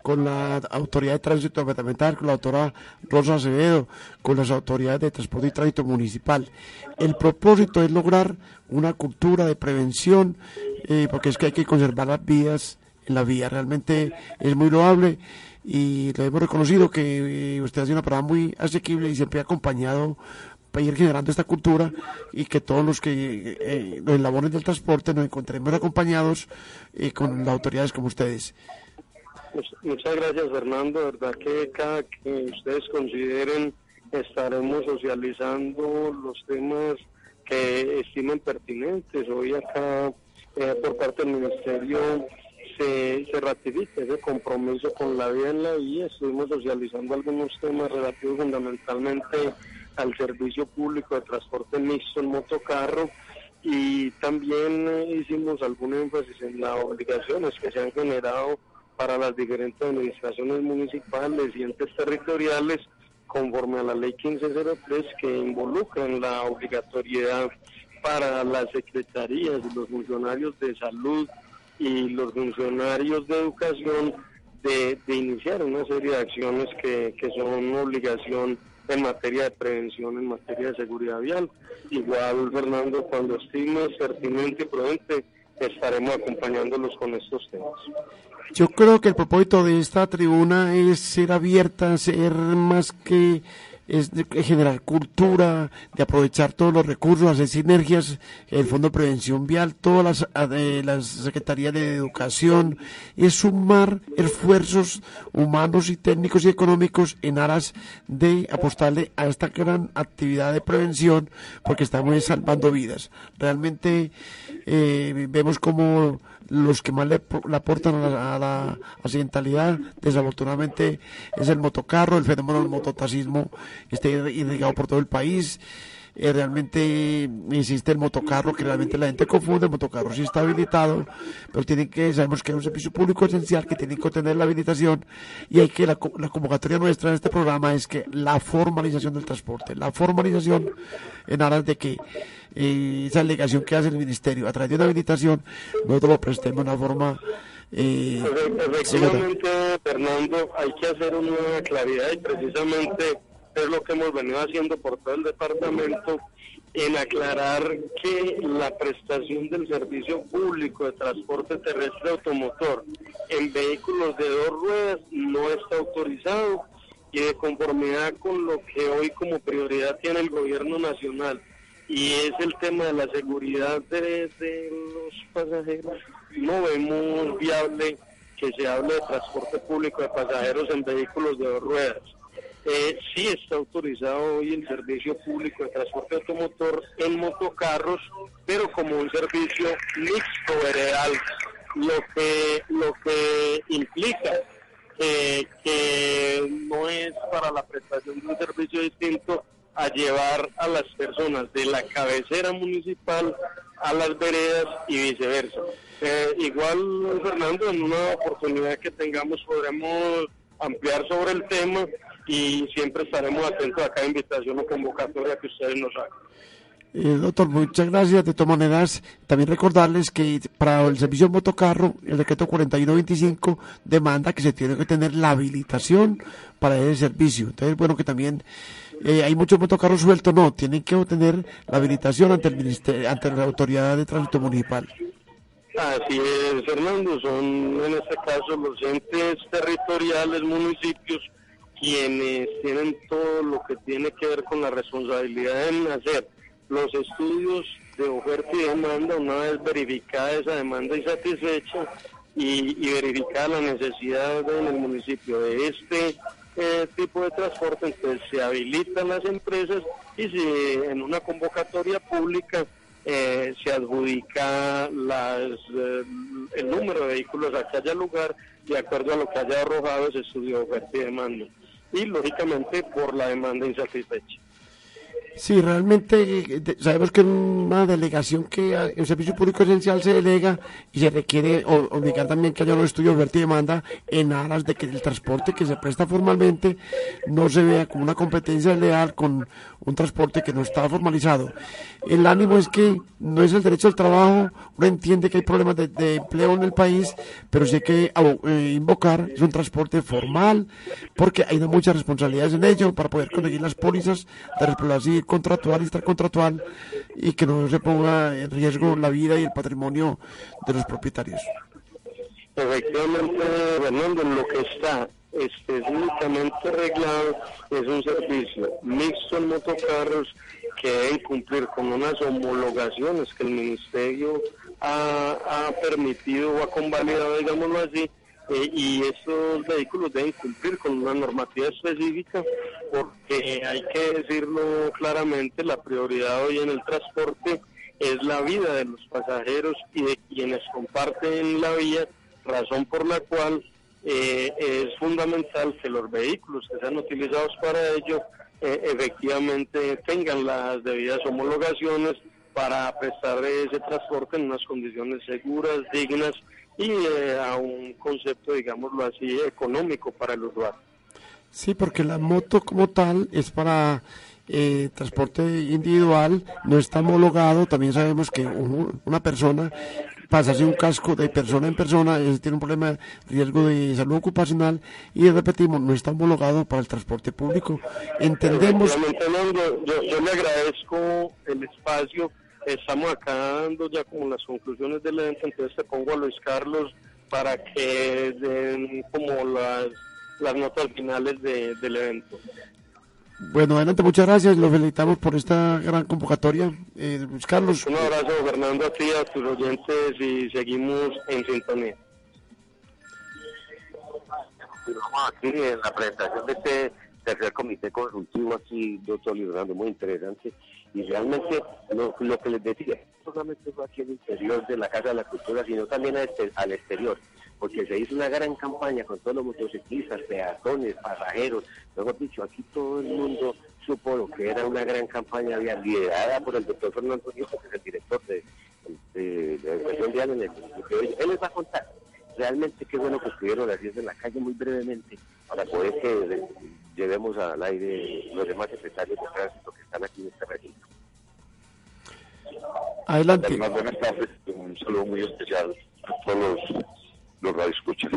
con la Autoridad de Tránsito Departamental, con la doctora Rosa Acevedo, con las autoridades de Transporte y Tránsito Municipal. El propósito es lograr una cultura de prevención, eh, porque es que hay que conservar las vías en la vía. Realmente es muy loable y le hemos reconocido que eh, usted hace una parada muy asequible y siempre ha acompañado para ir generando esta cultura y que todos los que eh, los labores del transporte nos encontremos acompañados eh, con las autoridades como ustedes. Muchas gracias Fernando, verdad que cada que ustedes consideren estaremos socializando los temas que estimen pertinentes. Hoy acá eh, por parte del Ministerio se, se ratifica ese compromiso con la vía en la vía. Estuvimos socializando algunos temas relativos fundamentalmente al servicio público de transporte mixto en motocarro y también hicimos algún énfasis en las obligaciones que se han generado para las diferentes administraciones municipales y entes territoriales conforme a la ley 1503 que involucran la obligatoriedad para las secretarías y los funcionarios de salud y los funcionarios de educación de, iniciar una serie de acciones que, que son obligación en materia de prevención, en materia de seguridad vial. Igual, Fernando, cuando estime pertinente y prudente, estaremos acompañándolos con estos temas. Yo creo que el propósito de esta tribuna es ser abierta, ser más que es generar cultura, de aprovechar todos los recursos, hacer sinergias, el Fondo de Prevención Vial, todas las, eh, las Secretarías de Educación, es sumar esfuerzos humanos y técnicos y económicos en aras de apostarle a esta gran actividad de prevención, porque estamos salvando vidas. Realmente eh, vemos como los que más le, aportan a la, accidentalidad, desafortunadamente, es el motocarro, el fenómeno del mototaxismo, está indicado por todo el país. Eh, realmente existe el motocarro, que realmente la gente confunde, el motocarro sí está habilitado, pero tienen que, sabemos que es un servicio público esencial que tienen que tener la habilitación y hay que, la, la convocatoria nuestra en este programa es que la formalización del transporte, la formalización en aras de que eh, esa alegación que hace el ministerio a través de una habilitación, nosotros lo prestemos de una forma eh, Efectivamente, Fernando, hay que hacer una claridad y precisamente es lo que hemos venido haciendo por todo el departamento en aclarar que la prestación del servicio público de transporte terrestre automotor en vehículos de dos ruedas no está autorizado y de conformidad con lo que hoy como prioridad tiene el gobierno nacional y es el tema de la seguridad de, los pasajeros, no vemos viable que se hable de transporte público de pasajeros en vehículos de dos ruedas. Eh, sí está autorizado hoy el servicio público de transporte automotor en motocarros, pero como un servicio mixto veredal, lo que, lo que implica que no es para la prestación de un servicio distinto a llevar a las personas de la cabecera municipal a las veredas y viceversa. Eh, igual, Fernando, en una oportunidad que tengamos podremos ampliar sobre el tema y siempre estaremos atentos a cada invitación o convocatoria que ustedes nos hagan. Eh, doctor, muchas gracias. De todas maneras, también recordarles que para el servicio motocarro, el decreto 4125 demanda que se tiene que tener la habilitación para ese servicio. Entonces, bueno, que también eh, hay muchos motocarros sueltos, no, tienen que obtener la habilitación ante el ante la autoridad de tránsito municipal. Así es, Fernando, son en este caso los entes territoriales, municipios, quienes tienen todo lo que tiene que ver con la responsabilidad en hacer los estudios de oferta y demanda, una vez verificada esa demanda y satisfecha, y, y verificada la necesidad en el municipio de este eh, tipo de transporte, entonces se habilitan las empresas y si en una convocatoria pública eh, se adjudica las, eh, el número de vehículos a que haya lugar de acuerdo a lo que haya arrojado ese estudio de oferta y demanda. Y lógicamente por la demanda insatisfecha. Sí, realmente sabemos que en una delegación que el servicio público esencial se delega y se requiere obligar también que haya un estudio de oferta y demanda en aras de que el transporte que se presta formalmente no se vea como una competencia leal con un transporte que no está formalizado. El ánimo es que no es el derecho al trabajo, uno entiende que hay problemas de, empleo en el país, pero sí hay que eh, invocar, es un transporte formal, porque hay muchas responsabilidades en ello para poder conseguir las pólizas de responsabilidad contractual y extracontractual y que no se ponga en riesgo la vida y el patrimonio de los propietarios. Efectivamente, Fernando, lo que está específicamente reglado es un servicio mixto en motocarros que deben cumplir con unas homologaciones que el Ministerio ha permitido o ha convalidado, digámoslo así, eh, y estos vehículos deben cumplir con una normativa específica porque hay que decirlo claramente, la prioridad hoy en el transporte es la vida de los pasajeros y de quienes comparten la vía, razón por la cual eh, es fundamental que los vehículos que sean utilizados para ello eh, efectivamente tengan las debidas homologaciones para prestar ese transporte en unas condiciones seguras, dignas y eh, a un concepto, digámoslo así, económico para el usuario. Sí, porque la moto como tal es para eh, transporte individual, no está homologado. También sabemos que una persona pasarse un casco de persona en persona, tiene un problema de riesgo de salud ocupacional y repetimos, no está homologado para el transporte público. Entendemos. Yo, yo le agradezco el espacio estamos acá dando ya como las conclusiones del evento, entonces te pongo a Luis Carlos para que den como las, las notas finales del evento. Bueno, adelante, muchas gracias. Lo felicitamos por esta gran convocatoria. Eh, Luis Carlos. Un abrazo, Fernando, a ti, a tus oyentes y seguimos en sintonía. aquí en la presentación de este tercer comité consultivo aquí, doctor Leonardo, muy interesante. Y realmente lo, que les decía, no solamente fue aquí el interior de la Casa de la Cultura, sino también este, al exterior, porque se hizo una gran campaña con todos los motociclistas, peatones, pasajeros, mejor dicho, aquí todo el mundo supo lo que era una gran campaña liderada por el doctor Fernando Nieto, que es el director de, la educación vial en el municipio. Él les va a contar realmente qué bueno que estuvieron las 10 en la calle muy brevemente para poder que llevemos al aire los demás secretarios de tránsito que están aquí en este recinto. Adelante. buenas tardes, un saludo muy especial a todos los, los radioescuchas.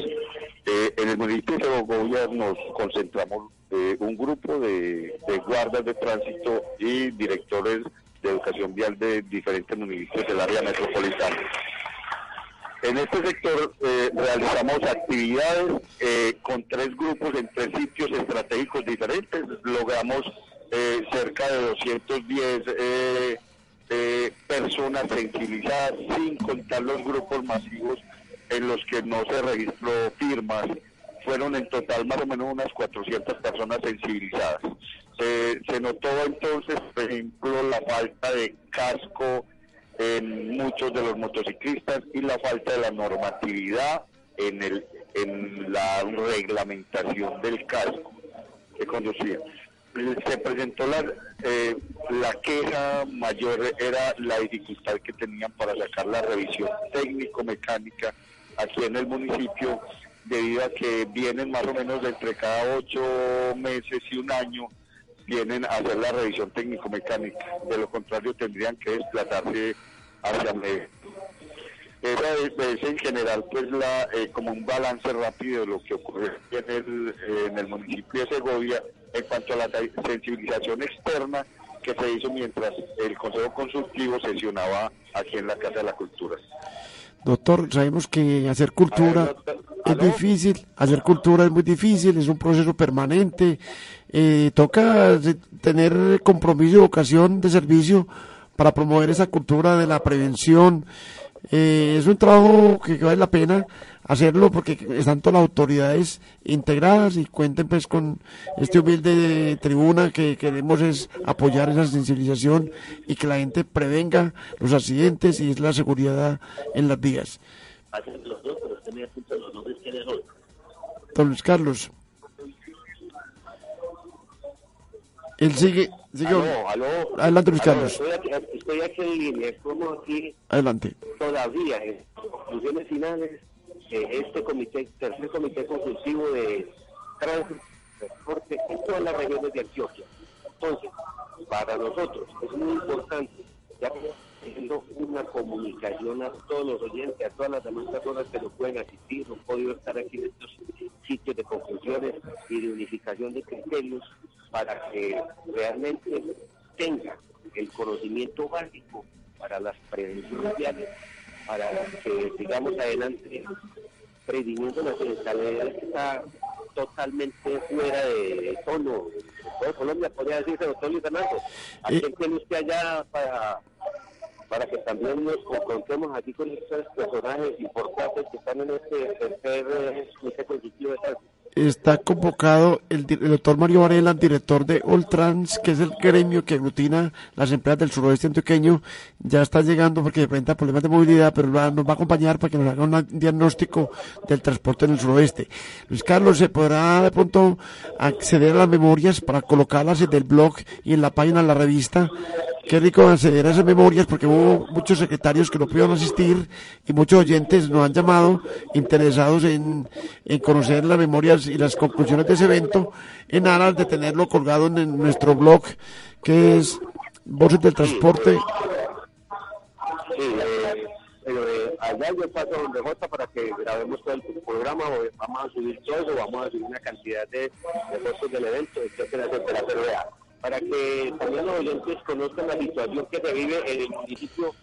Eh, en el municipio de Segovia nos concentramos eh, un grupo de, de guardas de tránsito y directores de educación vial de diferentes municipios del área metropolitana. En este sector eh, realizamos actividades eh, con tres grupos en tres sitios estratégicos diferentes. Logramos eh, cerca de 210 personas sensibilizadas, sin contar los grupos masivos en los que no se registró firmas. Fueron en total más o menos unas 400 personas sensibilizadas. se notó entonces, por ejemplo, la falta de casco en muchos de los motociclistas y la falta de la normatividad en, el, en la reglamentación del casco que conducía. Se presentó la, eh, la queja mayor, era la dificultad que tenían para sacar la revisión técnico-mecánica aquí en el municipio, debido a que vienen más o menos entre cada ocho meses y un año vienen a hacer la revisión técnico-mecánica. De lo contrario, tendrían que desplazarse hacia medio. Esa es, en general pues la eh, como un balance rápido de lo que ocurre en el, en el municipio de Segovia en cuanto a la sensibilización externa que se hizo mientras el Consejo Consultivo sesionaba aquí en la Casa de la Cultura. Doctor, sabemos que hacer cultura es difícil, hacer cultura es muy difícil, es un proceso permanente, eh, toca tener compromiso y vocación de servicio para promover esa cultura de la prevención, Eh, es un trabajo que, vale la pena hacerlo porque están todas las autoridades integradas y cuenten pues con este humilde tribuna que queremos es apoyar esa sensibilización y que la gente prevenga los accidentes y es la seguridad en las vías. Don Luis Carlos. Él sigue, sigue. Aló, aló. Adelante, Luis Carlos. Estoy aquí, estoy aquí, en línea. Estamos aquí. Adelante. Todavía en conclusiones finales de este comité, tercer comité consultivo de transporte en todas las regiones de Antioquia. Entonces, para nosotros es muy importante, ya haciendo una comunicación a todos los oyentes, a todas las demás personas que no pueden asistir, no podido estar aquí en estos sitios de conclusiones y de unificación de criterios para que realmente tenga el conocimiento básico para las prevenciones viales, para que sigamos adelante previniendo la accidentalidad que está totalmente fuera de tono. Todo Colombia podría decirse, doctor Luis Fernando, ¿a Eh. quién tiene usted allá para, para que también nos confrontemos aquí con estos personajes importantes que están en este tercer eh, comité consultivo de tránsito? está convocado el, el doctor Mario Varela, director de Oltrans, que es el gremio que aglutina las empresas del suroeste antioqueño. Ya está llegando porque enfrenta problemas de movilidad, pero va- nos va a acompañar para que nos haga un diagnóstico del transporte en el suroeste. Luis Carlos, ¿se podrá de pronto acceder a las memorias para colocarlas en el blog y en la página de la revista? Qué rico acceder a esas memorias porque hubo muchos secretarios que no pudieron asistir y muchos oyentes nos han llamado interesados en, en conocer las memorias y las conclusiones de ese evento en aras de tenerlo colgado en, nuestro blog que es Voces del Transporte. Sí, eh, eh, allá yo paso donde Jota para que grabemos todo el programa, o vamos a subir todo eso, vamos a subir una cantidad de, de fotos del evento, etcétera, etcétera, pero para que también los oyentes conozcan la situación que se vive en el municipio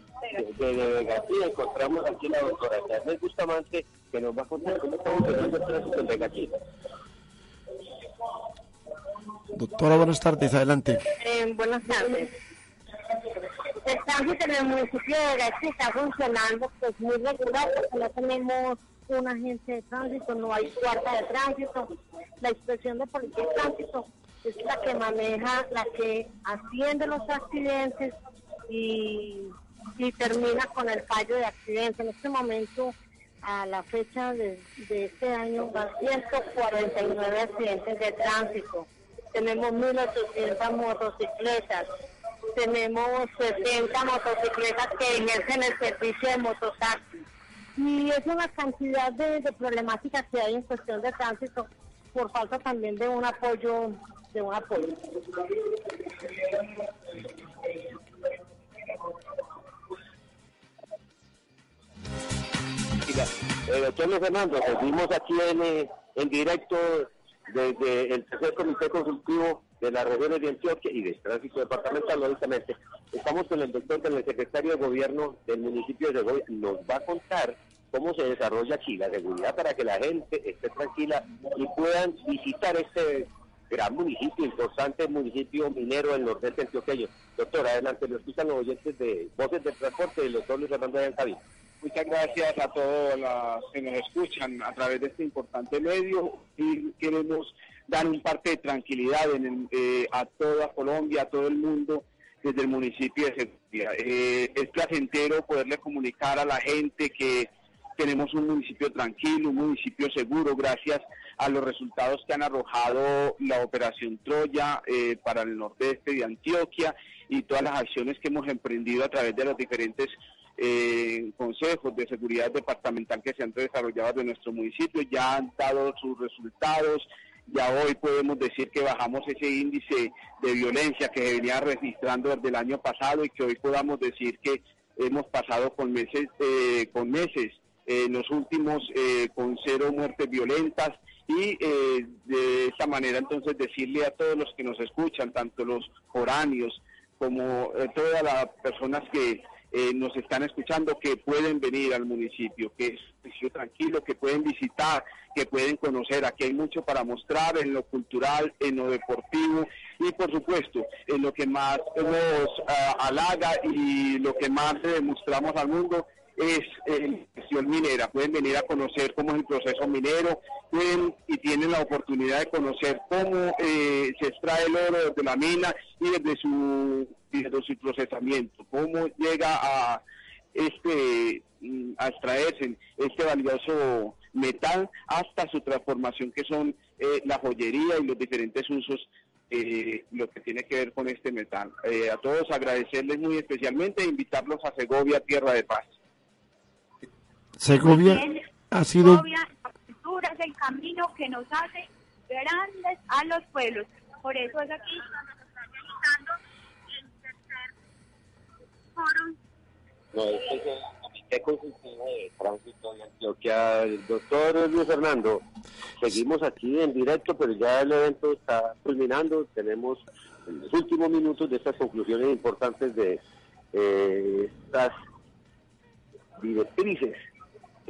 de, de García, encontramos aquí a la doctora Carmen Bustamante, que nos va a contar cómo está funcionando el tránsito en Vegatí. Doctora, buenas tardes, adelante. Eh, buenas tardes. El tránsito en el municipio de Gachi está funcionando pues muy regular porque no tenemos un agente de tránsito, no hay guarda de tránsito. La inspección de policía de tránsito es la que maneja, la que atiende los accidentes y, y termina con el fallo de accidente. En este momento, a la fecha de, de este año, van 149 accidentes de tránsito tenemos 1.800 motocicletas, tenemos 70 motocicletas que ejercen el servicio de mototaxi. Y es una cantidad de, de problemáticas que hay en cuestión de tránsito por falta también de un apoyo, de un apoyo. Eh, doctor Luis Fernando, seguimos aquí en, eh, en directo desde el tercer comité consultivo de las regiones de Antioquia y de tránsito departamental, lógicamente. Estamos con el doctor, con el secretario de gobierno del municipio de Segovia. Nos va a contar cómo se desarrolla aquí la seguridad para que la gente esté tranquila y puedan visitar este gran municipio, importante municipio minero del nordeste antioqueño. Doctor, adelante, lo escuchan los oyentes de Voces del Transporte del doctor Luis Fernando de Cabina. Muchas gracias a todos los que nos escuchan a través de este importante medio y queremos dar un parte de tranquilidad en el- eh, a toda Colombia, a todo el mundo desde el municipio de Segovia. Eh, es placentero poderle comunicar a la gente que tenemos un municipio tranquilo, un municipio seguro, gracias a los resultados que han arrojado la operación Troya eh, para el nordeste de Antioquia y todas las acciones que hemos emprendido a través de los diferentes eh, consejos de seguridad departamental que se han desarrollado de nuestro municipio, ya han dado sus resultados, ya hoy podemos decir que bajamos ese índice de violencia que se venía registrando desde el año pasado y que hoy podamos decir que hemos pasado con meses, eh, con meses eh, en los últimos eh, con cero muertes violentas y eh, de esta manera entonces decirle a todos los que nos escuchan, tanto los foráneos como eh, todas las personas que eh, nos están escuchando que pueden venir al municipio, que es un municipio tranquilo, que pueden visitar, que pueden conocer. Aquí hay mucho para mostrar en lo cultural, en lo deportivo y por supuesto en lo que más nos ah, halaga y lo que más le demostramos al mundo es eh, gestión minera. Pueden venir a conocer cómo es el proceso minero, pueden y tienen la oportunidad de conocer cómo eh, se extrae el oro desde la mina y desde su, desde su procesamiento, cómo llega a este a extraerse este valioso metal hasta su transformación que son eh, la joyería y los diferentes usos eh, lo que tiene que ver con este metal. Eh, a todos agradecerles muy especialmente e invitarlos a Segovia, Tierra de Paz. Segovia ha sido... Segovia, la cultura es el camino que nos hace grandes a los pueblos. Por eso es aquí donde se está realizando el tercer foro No, este es el Comité Consultivo de Tránsito de Antioquia. El doctor Luis Fernando, seguimos aquí en directo, pero ya el evento está culminando. Tenemos en los últimos minutos de estas conclusiones importantes de eh, estas directrices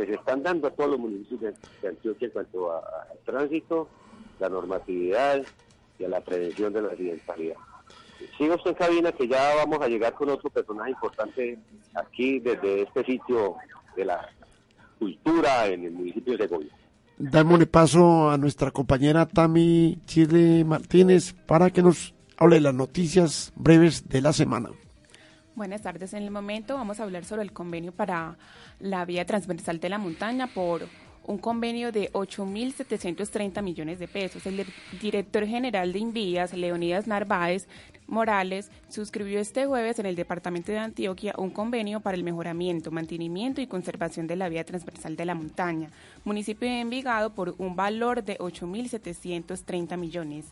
que se están dando a todos los municipios de, Antioquia en cuanto al tránsito, la normatividad y a la prevención de la accidentalidad. Siga usted en cabina que ya vamos a llegar con otro personaje importante aquí desde este sitio de la cultura en el municipio de Segovia. Démosle paso a nuestra compañera Tami Chile Martínez para que nos hable de las noticias breves de la semana. Buenas tardes. En el momento vamos a hablar sobre el convenio para la vía transversal de la montaña por un convenio de 8.730 millones de pesos. El director general de Invías, Leonidas Narváez Morales, suscribió este jueves en el departamento de Antioquia un convenio para el mejoramiento, mantenimiento y conservación de la vía transversal de la montaña, municipio de Envigado, por un valor de 8.730 millones.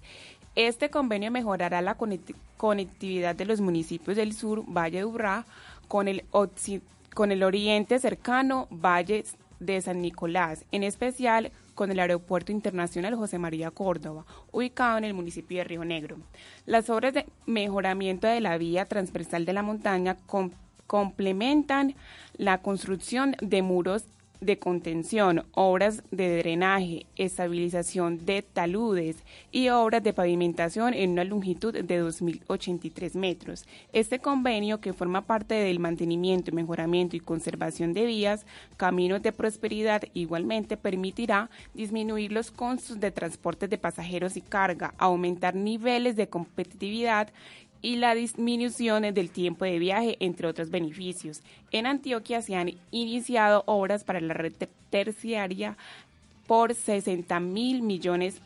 Este convenio mejorará la conecti- conectividad de los municipios del sur, Valle de Urrá, con el, oriente cercano, Valle de San Nicolás, en especial con el Aeropuerto Internacional José María Córdoba, ubicado en el municipio de Río Negro. Las obras de mejoramiento de la vía transversal de la montaña com- complementan la construcción de muros de contención, obras de drenaje, estabilización de taludes y obras de pavimentación en una longitud de 2.083 metros. Este convenio, que forma parte del mantenimiento, mejoramiento y conservación de vías, caminos de prosperidad, igualmente permitirá disminuir los costos de transporte de pasajeros y carga, aumentar niveles de competitividad y la disminución del tiempo de viaje, entre otros beneficios. En Antioquia se han iniciado obras para la red te- terciaria por 60 mil millones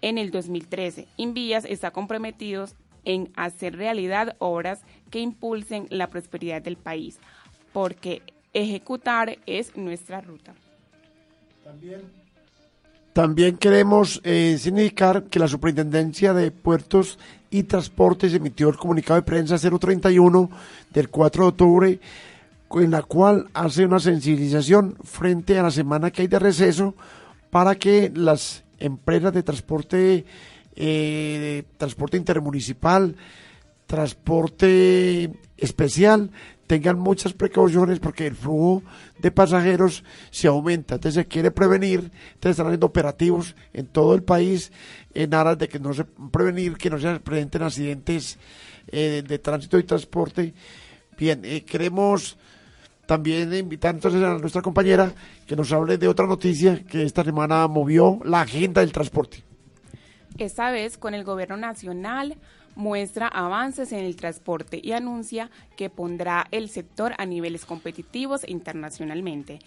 en el 2013. Invías está comprometido en hacer realidad obras que impulsen la prosperidad del país, porque ejecutar es nuestra ruta. También queremos eh, significar que la Superintendencia de Puertos y Transportes emitió el comunicado de prensa 031 del 4 de octubre, en la cual hace una sensibilización frente a la semana que hay de receso para que las empresas de transporte, eh, transporte intermunicipal, transporte especial tengan muchas precauciones porque el flujo de pasajeros se aumenta. Entonces se quiere prevenir, entonces están haciendo operativos en todo el país en aras de que no se prevenir que no se presenten accidentes eh, de tránsito y transporte. Bien, eh, queremos también invitar entonces a nuestra compañera que nos hable de otra noticia que esta semana movió la agenda del transporte. Esta vez con el gobierno nacional muestra avances en el transporte y anuncia que pondrá el sector a niveles competitivos internacionalmente.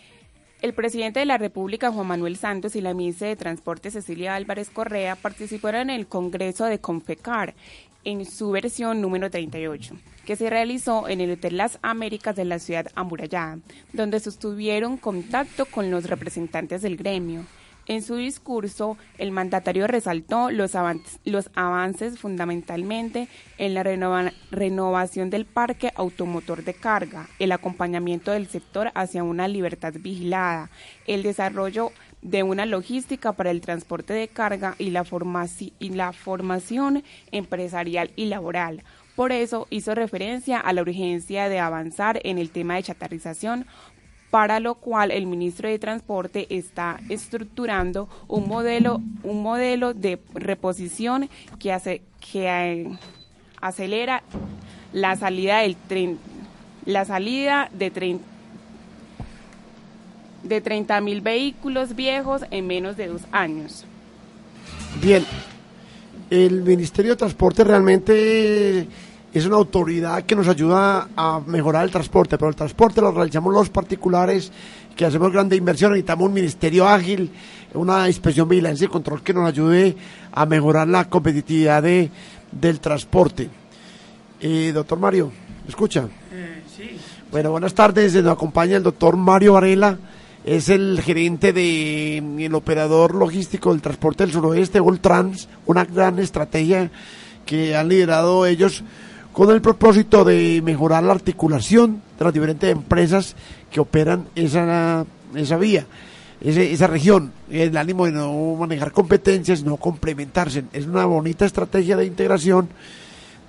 El presidente de la República, Juan Manuel Santos, y la ministra de Transporte, Cecilia Álvarez Correa, participaron en el Congreso de Confecar en su versión número 38, que se realizó en el Hotel Las Américas de la ciudad amurallada, donde sostuvieron contacto con los representantes del gremio. En su discurso, el mandatario resaltó los, avances, fundamentalmente en la renova- renovación del parque automotor de carga, el acompañamiento del sector hacia una libertad vigilada, el desarrollo de una logística para el transporte de carga y la, y la formación empresarial y laboral. Por eso hizo referencia a la urgencia de avanzar en el tema de chatarrización para lo cual el ministro de Transporte está estructurando un modelo, un modelo de reposición que hace que eh, acelera la salida del tren, la salida de tren, de 30 mil vehículos viejos en menos de dos años. Bien, el Ministerio de Transporte realmente es una autoridad que nos ayuda a mejorar el transporte, pero el transporte lo realizamos los particulares que hacemos grandes inversiones, necesitamos un ministerio ágil, una inspección, vigilancia y control que nos ayude a mejorar la competitividad de, del transporte. Eh, doctor Mario, ¿me escucha? Eh, sí. Bueno, buenas tardes, nos acompaña el doctor Mario Varela, es el gerente del el operador logístico del transporte del suroeste, Trans, una gran estrategia que han liderado ellos con el propósito de mejorar la articulación de las diferentes empresas que operan esa, esa vía, esa región, el ánimo de no manejar competencias, sino complementarse. Es una bonita estrategia de integración.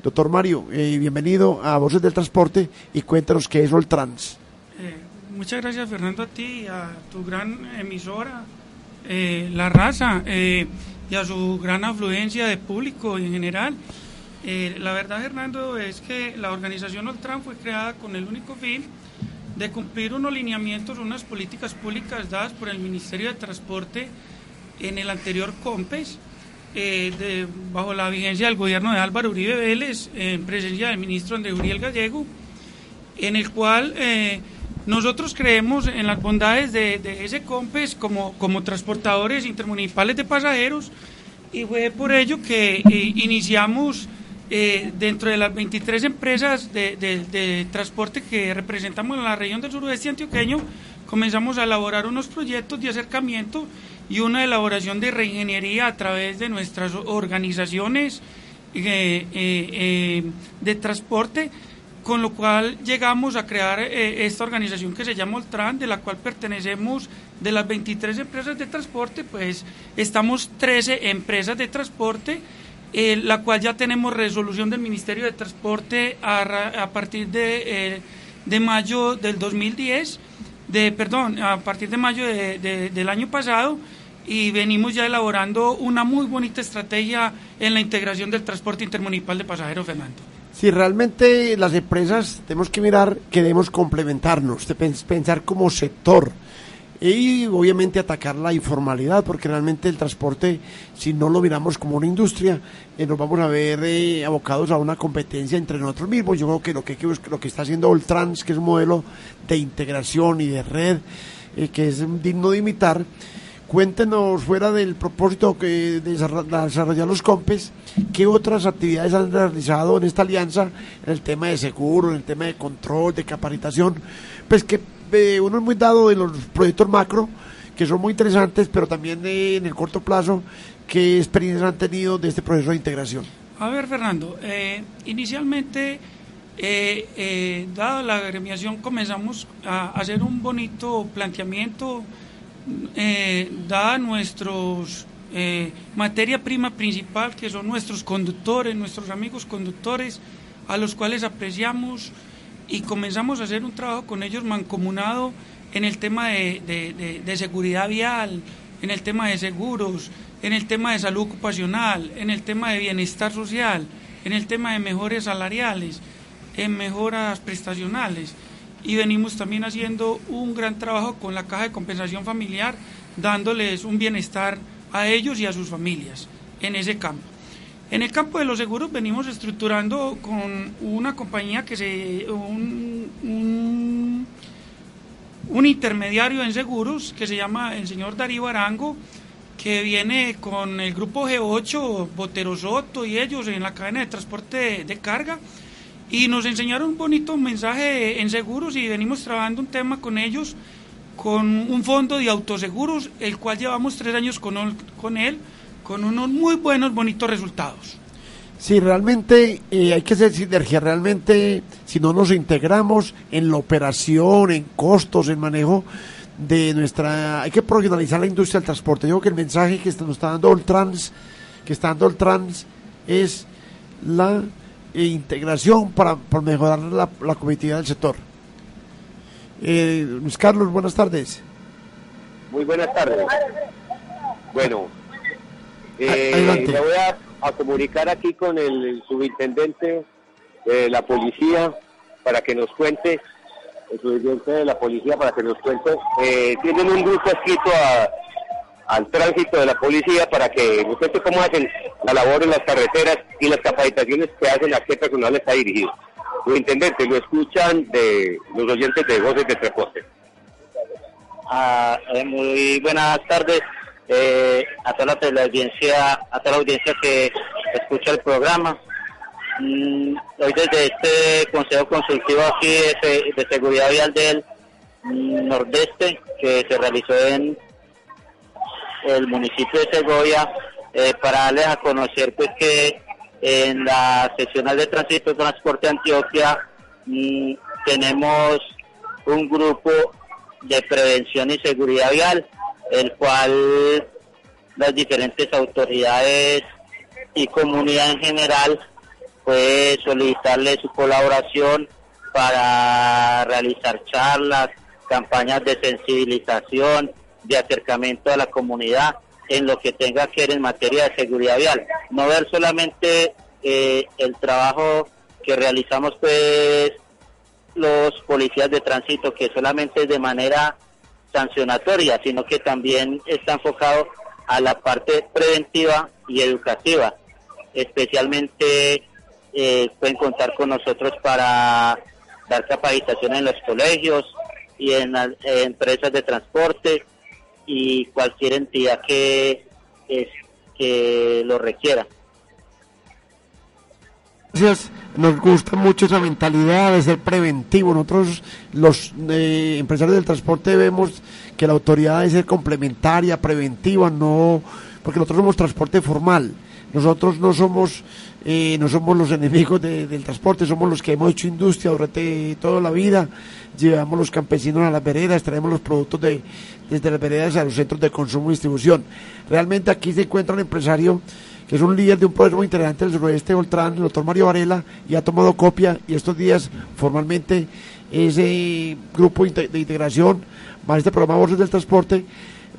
Doctor Mario, eh, bienvenido a Voces del Transporte y cuéntanos qué es Oltrans. Eh, muchas gracias Fernando a ti, a tu gran emisora, eh, La Raza, y a su gran afluencia de público en general. La verdad, Fernando, es que la organización Oltran fue creada con el único fin de cumplir unos lineamientos, unas políticas públicas dadas por el Ministerio de Transporte en el anterior COMPES, eh, bajo la vigencia del gobierno de Álvaro Uribe Vélez, en presencia del ministro André Uriel Gallego, en el cual eh, nosotros creemos en las bondades de, ese COMPES como, como transportadores intermunicipales de pasajeros y fue por ello que eh, iniciamos eh, dentro de las 23 empresas de, transporte que representamos en la región del suroeste antioqueño, comenzamos a elaborar unos proyectos de acercamiento y una elaboración de reingeniería a través de nuestras organizaciones eh, eh, de transporte, con lo cual llegamos a crear esta organización que se llama Oltran, de la cual pertenecemos de las 23 empresas de transporte, pues estamos 13 empresas de transporte eh, la cual ya tenemos resolución del Ministerio de Transporte a, partir de, eh, de, mayo del 2010, de, perdón, a partir de mayo del año pasado, y venimos ya elaborando una muy bonita estrategia en la integración del transporte intermunicipal de pasajeros, Fernando. Si realmente las empresas tenemos que mirar que debemos complementarnos, de pensar como sector y obviamente atacar la informalidad, porque realmente el transporte, si no lo miramos como una industria, eh, nos vamos a ver eh, abocados a una competencia entre nosotros mismos. Yo creo que lo que, lo que está haciendo Oltrans, que es un modelo de integración y de red, eh, que es digno de imitar, cuéntenos fuera del propósito que de desarrollar los COMPES, qué otras actividades han realizado en esta alianza en el tema de seguro, en el tema de control, de capacitación, pues que uno es muy dado de los proyectos macro, que son muy interesantes, pero también en el corto plazo, ¿qué experiencias han tenido de este proceso de integración? A ver, Fernando, eh, inicialmente, eh, eh, dado la agremiación, comenzamos a hacer un bonito planteamiento, dada nuestros materia prima principal, que son nuestros conductores, nuestros amigos conductores, a los cuales apreciamos y comenzamos a hacer un trabajo con ellos mancomunado en el tema de, de, seguridad vial, en el tema de seguros, en el tema de salud ocupacional, en el tema de bienestar social, en el tema de mejores salariales, en mejoras prestacionales. Y venimos también haciendo un gran trabajo con la Caja de Compensación Familiar, dándoles un bienestar a ellos y a sus familias en ese campo. En el campo de los seguros venimos estructurando con una compañía que se... un, un, intermediario en seguros que se llama el señor Darío Arango, que viene con el grupo G8, Botero Soto y ellos en la cadena de transporte de, carga. Y nos enseñaron un bonito mensaje en seguros y venimos trabajando un tema con ellos con un fondo de autoseguros, el cual llevamos tres años con, con él con unos muy buenos, bonitos resultados. Sí, realmente eh, hay que hacer sinergia, realmente si no nos integramos en la operación, en costos, en manejo de nuestra... Hay que profesionalizar la industria del transporte. Yo creo que el mensaje que nos está dando el trans, que está dando el trans, es la integración para, mejorar la, la competitividad del sector. Eh, Luis Carlos, buenas tardes. Muy buenas tardes. Bueno, eh, me voy a, comunicar aquí con el, subintendente de la policía para que nos cuente el subjefe de la policía para que nos cuente. Eh, tienen un grupo escrito al tránsito de la policía para que nos cuente cómo hacen la labor en las carreteras y las capacitaciones que hacen a qué personal está dirigido. Los intendentes lo escuchan de los oyentes de Voces de Transporte. Ah, eh, muy buenas tardes eh, a toda la audiencia, a toda la audiencia que escucha el programa. Mm, hoy desde este Consejo Consultivo aquí de, Seguridad Vial del Nordeste, que se realizó en el municipio de Segovia, eh, para darles a conocer pues que en la seccional de tránsito y transporte Antioquia mm, tenemos un grupo de prevención y seguridad vial, el cual las diferentes autoridades y comunidad en general puede solicitarle su colaboración para realizar charlas, campañas de sensibilización, de acercamiento a la comunidad en lo que tenga que ver en materia de seguridad vial. No ver solamente eh, el trabajo que realizamos pues los policías de tránsito, que solamente es de manera sancionatoria, sino que también está enfocado a la parte preventiva y educativa. Especialmente eh, pueden contar con nosotros para dar capacitación en los colegios y en, empresas de transporte y cualquier entidad que, que lo requiera. Gracias, nos gusta mucho esa mentalidad de ser preventivo. Nosotros, los eh, empresarios del transporte, vemos que la autoridad debe ser complementaria, preventiva, no, porque nosotros somos transporte formal. Nosotros no somos, eh, no somos los enemigos del transporte, somos los que hemos hecho industria durante toda la vida. Llevamos los campesinos a las veredas, traemos los productos de, desde las veredas a los centros de consumo y distribución. Realmente aquí se encuentra un empresario que es un líder de un proceso muy interesante del suroeste Oltrán, el doctor Mario Varela, y ha tomado copia y estos días formalmente ese grupo de integración, más este programa Voces del Transporte,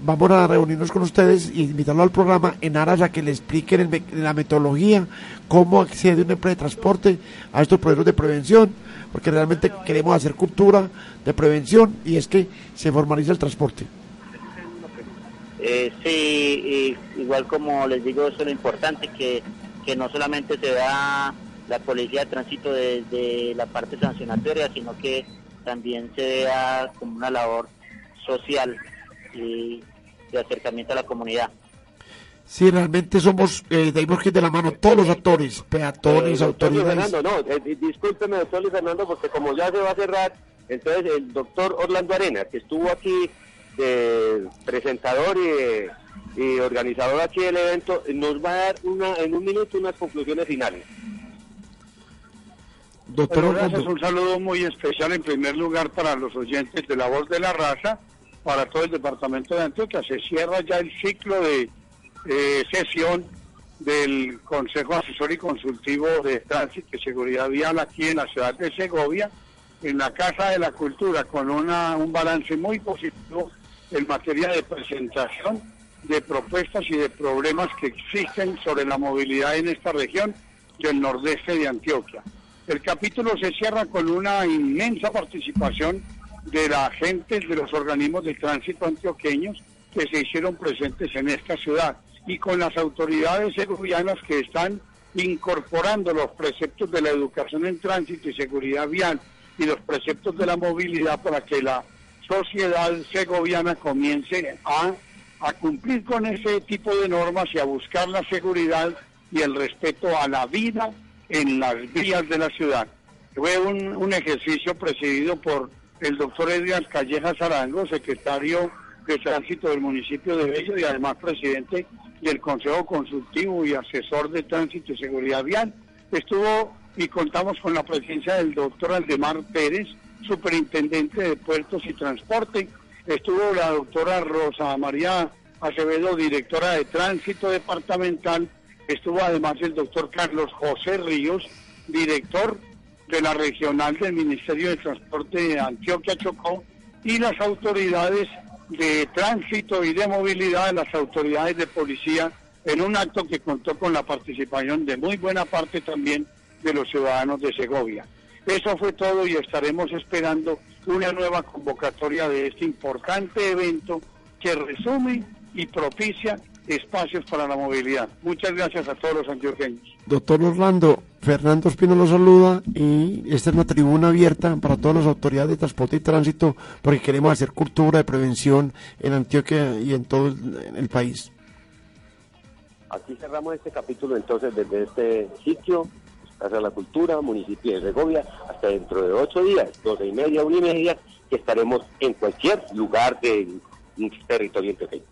vamos a reunirnos con ustedes y invitarlo al programa en aras a que le expliquen en, la metodología cómo accede una empresa de transporte a estos procesos de prevención, porque realmente queremos hacer cultura de prevención y es que se formaliza el transporte. Eh, sí, igual como les digo, eso es lo importante, que, que no solamente se da la policía de tránsito desde la parte sancionatoria, sino que también se vea como una labor social y de acercamiento a la comunidad. Sí, realmente somos, eh, que de la mano todos los actores, peatones, eh, autoridades. Fernando, no, eh, discúlpeme, doctor Luis Fernando, porque como ya se va a cerrar, entonces el doctor Orlando Arena, que estuvo aquí presentador y, organizador aquí del evento, nos va a dar una, en un minuto unas conclusiones finales. Doctor gracias, un saludo muy especial en primer lugar para los oyentes de La Voz de la Raza, para todo el departamento de Antioquia. Se cierra ya el ciclo de eh, sesión del Consejo Asesor y Consultivo de Tránsito y Seguridad Vial aquí en la ciudad de Segovia, en la Casa de la Cultura, con una, un balance muy positivo en materia de presentación de propuestas y de problemas que existen sobre la movilidad en esta región del nordeste de Antioquia. El capítulo se cierra con una inmensa participación de la gente de los organismos de tránsito antioqueños que se hicieron presentes en esta ciudad y con las autoridades segovianas que están incorporando los preceptos de la educación en tránsito y seguridad vial y los preceptos de la movilidad para que la sociedad segoviana comience a, cumplir con ese tipo de normas y a buscar la seguridad y el respeto a la vida en las vías de la ciudad. Fue un, ejercicio presidido por el doctor Edgar Callejas Arango, secretario de tránsito del municipio de Bello y además presidente del Consejo Consultivo y asesor de tránsito y seguridad vial. Estuvo y contamos con la presencia del doctor Aldemar Pérez, superintendente de puertos y transporte. Estuvo la doctora Rosa María Acevedo, directora de tránsito departamental. Estuvo además el doctor Carlos José Ríos, director de la regional del Ministerio de Transporte de Antioquia Chocó y las autoridades de tránsito y de movilidad de las autoridades de policía en un acto que contó con la participación de muy buena parte también de los ciudadanos de Segovia. Eso fue todo y estaremos esperando una nueva convocatoria de este importante evento que resume y propicia espacios para la movilidad. Muchas gracias a todos los antioqueños. Doctor Orlando, Fernando Espino lo saluda y esta es una tribuna abierta para todas las autoridades de transporte y tránsito porque queremos hacer cultura de prevención en Antioquia y en todo el, el país. Aquí cerramos este capítulo entonces desde este sitio, Casa de la Cultura, municipio de Segovia, hasta dentro de ocho días, doce y media, una y media, que estaremos en cualquier lugar del territorio antioqueño.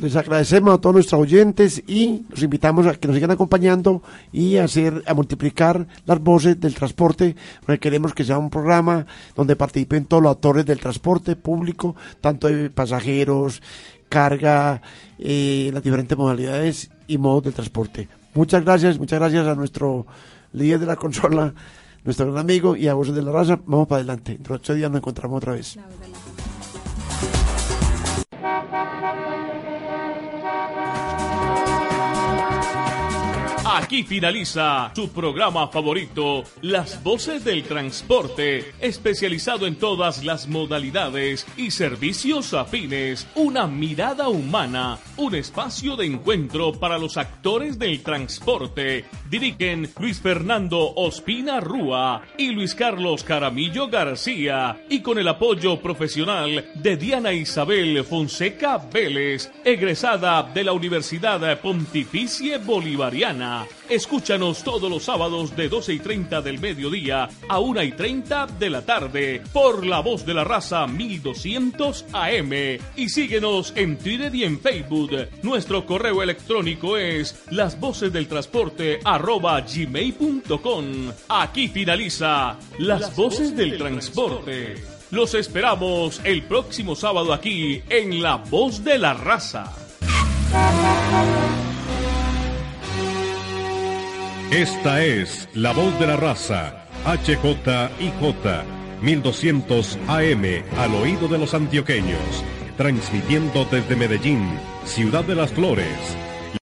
Les agradecemos a todos nuestros oyentes y los invitamos a que nos sigan acompañando y a hacer, a multiplicar las voces del transporte, porque queremos que sea un programa donde participen todos los actores del transporte público, tanto de pasajeros, carga, eh, las diferentes modalidades y modos de transporte. Muchas gracias, muchas gracias a nuestro líder de la consola, nuestro gran amigo y a Voces de la Raza. Vamos para adelante. Dentro de ocho días nos encontramos otra vez. Aquí finaliza su programa favorito, Las Voces del Transporte, especializado en todas las modalidades y servicios afines. Una mirada humana, un espacio de encuentro para los actores del transporte. Dirigen Luis Fernando Ospina Rúa y Luis Carlos Caramillo García, y con el apoyo profesional de Diana Isabel Fonseca Vélez, egresada de la Universidad Pontificia Bolivariana. Escúchanos todos los sábados de 12 y 30 del mediodía a 1 y 30 de la tarde por La Voz de la Raza 1200 AM. Y síguenos en Twitter y en Facebook. Nuestro correo electrónico es las voces del transporte arroba gmail.com. Aquí finaliza Las, voces, del, transporte. Los esperamos el próximo sábado aquí en La Voz de la Raza. Esta es La Voz de la Raza, HJIJ, 1200 AM, al oído de los antioqueños, transmitiendo desde Medellín, Ciudad de las Flores,